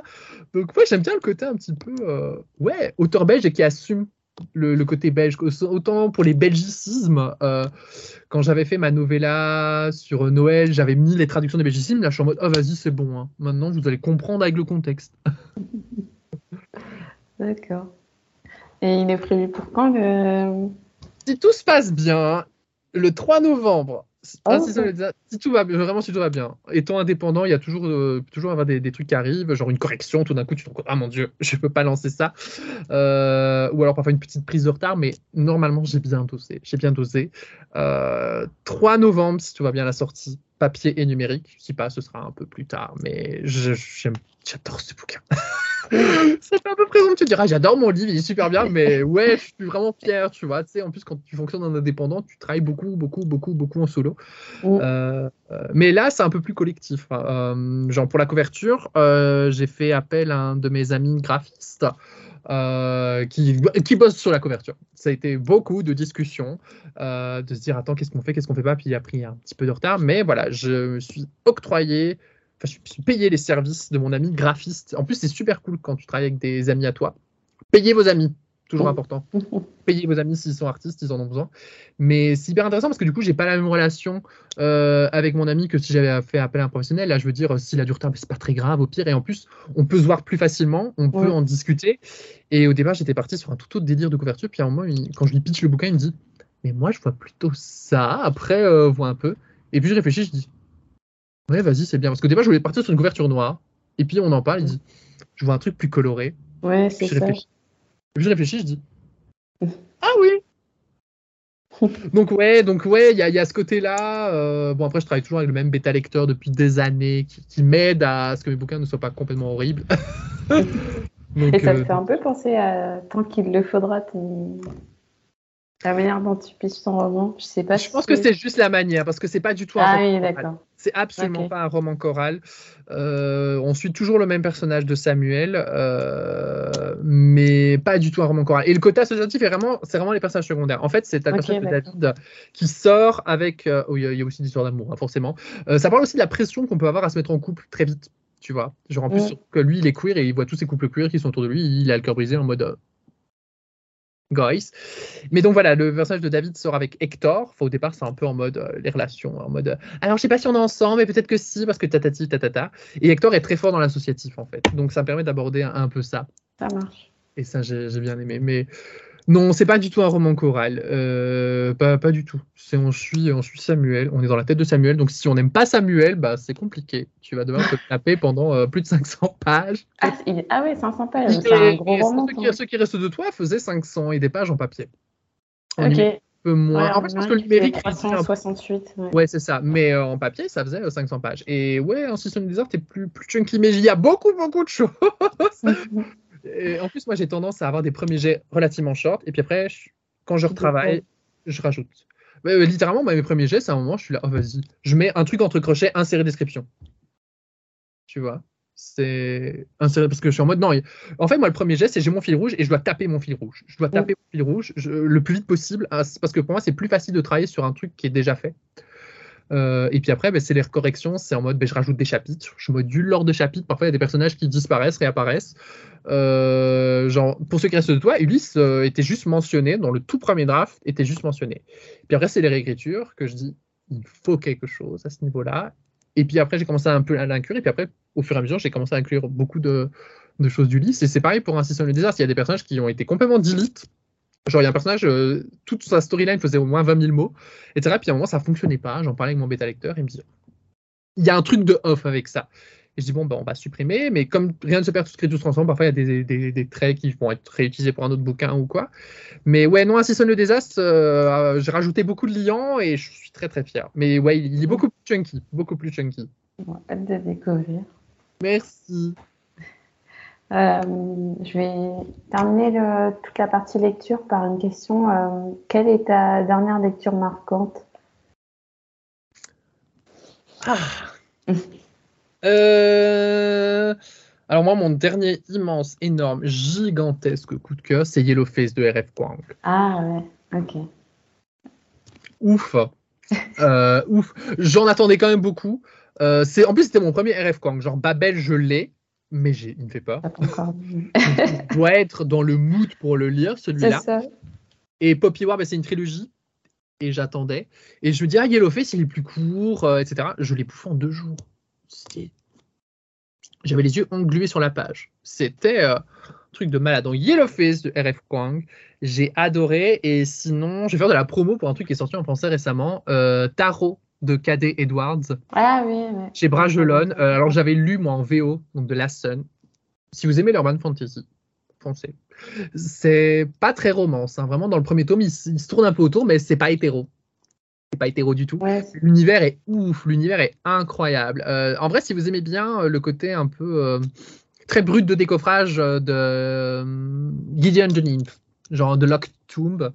Donc, moi j'aime bien le côté un petit peu, euh, ouais, auteur belge et qui assume le, côté belge. Autant pour les belgicismes, euh, quand j'avais fait ma novella sur Noël, j'avais mis les traductions des belgicismes, là je suis en mode, oh vas-y, c'est bon, hein. maintenant vous allez comprendre avec le contexte. *laughs* D'accord. Et il est prévu pour quand le... Si tout se passe bien, le 3 novembre. Oh. Ah, si, ça- si tout va bien, vraiment si tout va bien. Étant indépendant, il y a toujours, euh, toujours avoir des, des trucs qui arrivent, genre une correction, tout d'un coup tu te rends compte, ah mon dieu, *laughs* je peux pas lancer ça. Euh, ou alors parfois une petite prise de retard, mais normalement j'ai bien dosé. J'ai bien dosé. Euh, 3 novembre, si tout va bien, la sortie, papier et numérique. Sais pas, ce sera un peu plus tard, mais j'adore ce bouquin. *laughs* ça fait un peu présomptueux de dire, ah, j'adore mon livre, il est super bien, mais ouais, je suis vraiment fier, tu vois. Tu sais, en plus, quand tu fonctionnes en indépendant, tu travailles beaucoup, beaucoup, beaucoup, beaucoup en solo. Mm. Euh, mais là, c'est un peu plus collectif. hein. Euh, genre, pour la couverture, euh, j'ai fait appel à un de mes amis graphistes. euh, qui, qui bosse sur la couverture. Ça a été beaucoup de discussions, euh, de se dire attends qu'est-ce qu'on fait, qu'est-ce qu'on fait pas, puis il a pris un petit peu de retard, mais voilà, je me suis octroyé, enfin je suis payé les services de mon ami graphiste. En plus c'est super cool quand tu travailles avec des amis à toi. Payez vos amis, toujours Oh. important. Payez vos amis s'ils sont artistes, ils en ont besoin. Mais c'est hyper intéressant parce que du coup j'ai pas la même relation euh, avec mon ami que si j'avais fait appel à un professionnel. Là je veux dire s'il a du retard, mais c'est pas très grave au pire. Et en plus on peut se voir plus facilement, on peut Ouais. en discuter. Et au départ j'étais parti sur un tout autre délire de couverture. Puis à un moment il- quand je lui pitch le bouquin il me dit mais moi je vois plutôt ça. Après euh, vois un peu. Et puis je réfléchis je dis ouais vas-y c'est bien parce qu'au départ je voulais partir sur une couverture noire. Et puis on en parle il dit je vois un truc plus coloré. Ouais, c'est ça. réfléchis. Et puis je réfléchis, je dis *laughs* Ah oui Donc ouais, donc ouais, il y, a- il y a ce côté-là. euh, bon après, je travaille toujours avec le même bêta lecteur depuis des années, qui, qui m'aide à ce que mes bouquins ne soient pas complètement horribles. *laughs* Donc, Et ça euh, te fait un peu penser à tant qu'il le faudra, ton... la manière dont tu pitches ton roman. Je sais pas. je pense que c'est juste la manière, parce que c'est pas du tout un Ah roman oui, choral. d'accord. C'est absolument pas un roman choral. Euh, on suit toujours le même personnage de Samuel, euh, mais pas du tout un roman choral. Et le côté associatif est vraiment, c'est vraiment les personnages secondaires. En fait, c'est un Ok, personnage de. David qui sort avec. euh, oh, il y, a- il y a aussi l'histoire d'amour, hein, forcément. Euh, ça parle aussi de la pression qu'on peut avoir à se mettre en couple très vite. Tu vois, genre en plus Mm. que lui il est queer et il voit tous ces couples queer qui sont autour de lui, il a le cœur brisé en mode guys. Mais donc voilà, le personnage de David sort avec Hector. Enfin, au départ, c'est un peu en mode euh, les relations, en mode euh, alors je sais pas si on est ensemble, mais peut-être que si, parce que tatati tatata. Et Hector est très fort dans l'associatif en fait. Donc ça me permet d'aborder un, un peu ça. Ça marche. Et ça, j'ai j'ai bien aimé. Mais non, c'est pas du tout un roman choral. Euh, pas, pas du tout. C'est on suit, on suit Samuel. On est dans la tête de Samuel. Donc si on n'aime pas Samuel, bah c'est compliqué. Tu vas devoir te *laughs* taper pendant euh, plus de 500 pages. Ah, il ah ouais, 500 pages. C'est un gros roman. ceux, qui, ceux qui restent de toi faisaient 500 et des pages en papier. En Ok. un peu moins. Ouais, en fait, je pense que le numérique, numérique c'est réduit un peu. 368. Ouais. Ouais, c'est ça. Mais euh, en papier, ça faisait euh, 500 pages. Et ouais, en Season Desert, t'es plus, plus chunky, mais il y a beaucoup, beaucoup de choses. *laughs* Et en plus, moi, j'ai tendance à avoir des premiers jets relativement short. Et puis après, je- quand je retravaille, je rajoute. Ouais, ouais, littéralement, mes premiers jets, c'est un moment, je suis là, oh vas-y. Je mets un truc entre crochets, insérer description. Tu vois? C'est insérer, parce que je suis en mode, non. En fait, moi, le premier jet, c'est j'ai mon fil rouge et je dois taper mon fil rouge. Je dois taper mon fil rouge je- le plus vite possible. hein, Parce que pour moi, c'est plus facile de travailler sur un truc qui est déjà fait. Euh, et puis après, ben, c'est les corrections, c'est en mode ben, je rajoute des chapitres, je module l'ordre de chapitres. Parfois, il y a des personnages qui disparaissent, réapparaissent. Euh, genre, pour ceux qui restent de toi, Ulysse euh, était juste mentionné dans le tout premier draft, était juste mentionné. Puis après, c'est les réécritures que je dis il faut quelque chose à ce niveau-là. Et puis après, j'ai commencé un peu à l'inclure. Et puis après, au fur et à mesure, j'ai commencé à inclure beaucoup de, de choses d'Ulysse. Et c'est pareil pour un System le désert. Il y a des personnages qui ont été complètement delete. Genre, il y a un personnage, euh, toute sa storyline faisait au moins 20 000 mots, etc. Puis à un moment, ça fonctionnait pas. J'en parlais avec mon bêta lecteur. Il me dit il y a un truc de off avec ça. Et je dis bon, ben, on va supprimer. Mais comme rien ne se perd, tout se crée, tout se transforme, parfois il y a des, des, des traits qui vont être réutilisés pour un autre bouquin ou quoi. Mais ouais, non, Assassin le désastre, euh, j'ai rajouté beaucoup de liants et je suis très très fier. Mais ouais, il est beaucoup plus chunky. Beaucoup plus chunky. Bon, hâte de découvrir. Merci. Euh, je vais terminer le- toute la partie lecture par une question. Euh, quelle est ta dernière lecture marquante? Euh, Alors moi, mon dernier immense, énorme, gigantesque coup de cœur, c'est Yellowface de RF Kwang. Ah ouais, ok. Ouf. *laughs* Ouf. J'en attendais quand même beaucoup. En plus c'était mon premier RF Kwang. Genre Babel, je l'ai, mais j'ai, il me fait pas encore. Je dois être dans le mood pour le lire *laughs* celui-là. Et Poppy War, bah, c'est une trilogie. Et j'attendais. Et je me dis, ah, Yellowface, il est plus court, euh, etc. Je l'ai bouffé en deux jours. J'avais les yeux englués sur la page. C'était. euh, truc de malade. Donc Yellowface de RF Kwang, j'ai adoré. Et sinon, je vais faire de la promo pour un truc qui est sorti en français récemment, euh, Tarot de KD Edwards. Ah oui. Chez Bragelonne. Euh, alors j'avais lu moi en VO, donc de Last Sun. Si vous aimez l'urban fantasy, foncez. C'est pas très romance, hein. vraiment dans le premier tome, il, se tourne un peu autour, mais c'est pas hétéro. C'est pas hétéro du tout. l'univers est ouf, l'univers est incroyable. Euh, en vrai, si vous aimez bien le côté un peu très brut de décoffrage de Gideon Jennings, genre de Locked Tomb.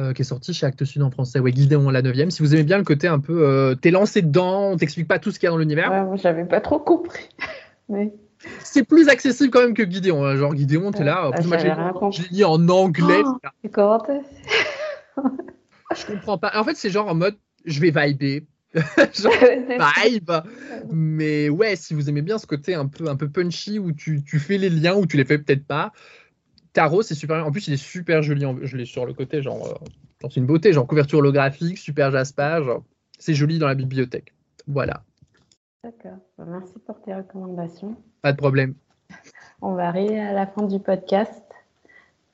Euh, qui est sorti chez Actes Sud en français. Ouais, Gideon la 9 Si vous aimez bien le côté un peu, euh, t'es lancé dedans, on t'explique pas tout ce qu'il y a dans l'univers. Ouais, moi j'avais pas trop compris. *laughs* C'est plus accessible quand même que Gideon. Hein. Genre Gideon, t'es là. Bah, j'ai lu en anglais. Oh, *laughs* Je comprends pas. En fait, c'est genre en mode, je vais vibrer. *laughs* genre, vibe. Mais ouais, si vous aimez bien ce côté un peu, un peu punchy où tu, tu fais les liens ou tu les fais peut-être pas, C'est super. En plus, il est super joli. Je l'ai sur le côté, genre, euh, c'est une beauté, genre couverture holographique, super jaspage. C'est joli dans la bibliothèque. Voilà. D'accord. Bah, merci pour tes recommandations. Pas de problème. On va arriver à la fin du podcast.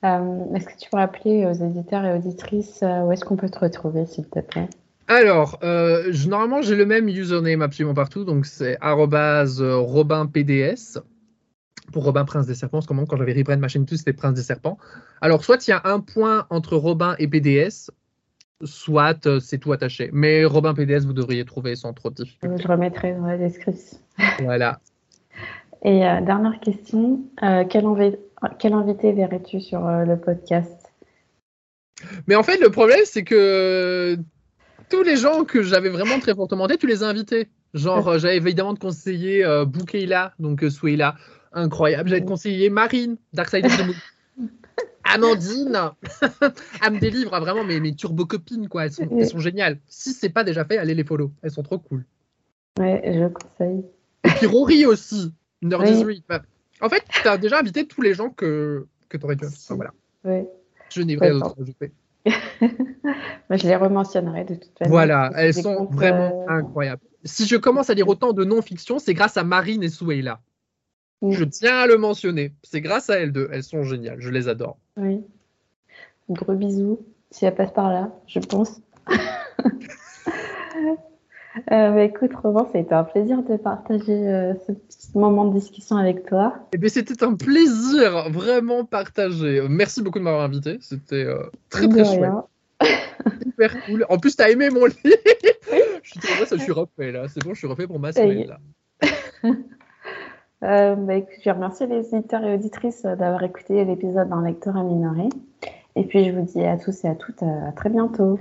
Euh, est-ce que tu peux rappeler aux éditeurs et auditrices euh, où est-ce qu'on peut te retrouver, s'il te plaît? Alors, normalement, j'ai le même username absolument partout, donc c'est robinpds pour Robin Prince des Serpents, comment quand j'avais rebrand Machine tous c'était Prince des Serpents. Alors, soit il y a un point entre Robin et PDS, soit euh, c'est tout attaché. Mais Robin PDS, vous devriez trouver sans trop de difficultés. Je remettrai dans la description. Voilà. *laughs* Et euh, dernière question, euh, quel, invité verrais-tu sur le podcast? Mais en fait, le problème, c'est que tous les gens que j'avais vraiment très fortement tu les as invités. Genre, j'avais évidemment de conseiller Boukeila, donc euh, Incroyable. J'avais conseillé Marine, Darkside of the Moon. *laughs* Amandine, *laughs* elle me délivre vraiment mes, mes turbo copines, quoi. Elles sont, elles sont géniales. Si c'est pas déjà fait, allez les follow. Elles sont trop cool. Ouais, je conseille. Et puis Rory aussi, Nerd bah, En fait, tu as déjà invité tous les gens que, que tu aurais dû. Enfin, voilà. Je n'ai rien d'autre à ajouter. *laughs* je les rementionnerai de toute façon. Voilà, elles sont vraiment euh, incroyables. Si je commence à lire autant de non-fiction, c'est grâce à Marine et Soueila. Je tiens à le mentionner. C'est grâce à elles deux. Elles sont géniales. Je les adore. Oui. Gros bisous. Si elles passent par là, je pense. *laughs* Euh, bah, écoute, Romain, ça a été un plaisir de partager euh, ce petit moment de discussion avec toi. Eh bien, c'était un plaisir vraiment partagé. Merci beaucoup de m'avoir invité. C'était euh, très, très chouette. *laughs* Super cool. En plus, tu as aimé mon livre. *laughs* je suis ça, je suis refait là. C'est bon, je suis refait pour ma semaine là. Bah, écoute, je remercie les éditeurs et auditrices d'avoir écouté l'épisode d'un lecteur à minoré. Et puis, je vous dis à tous et à toutes à très bientôt.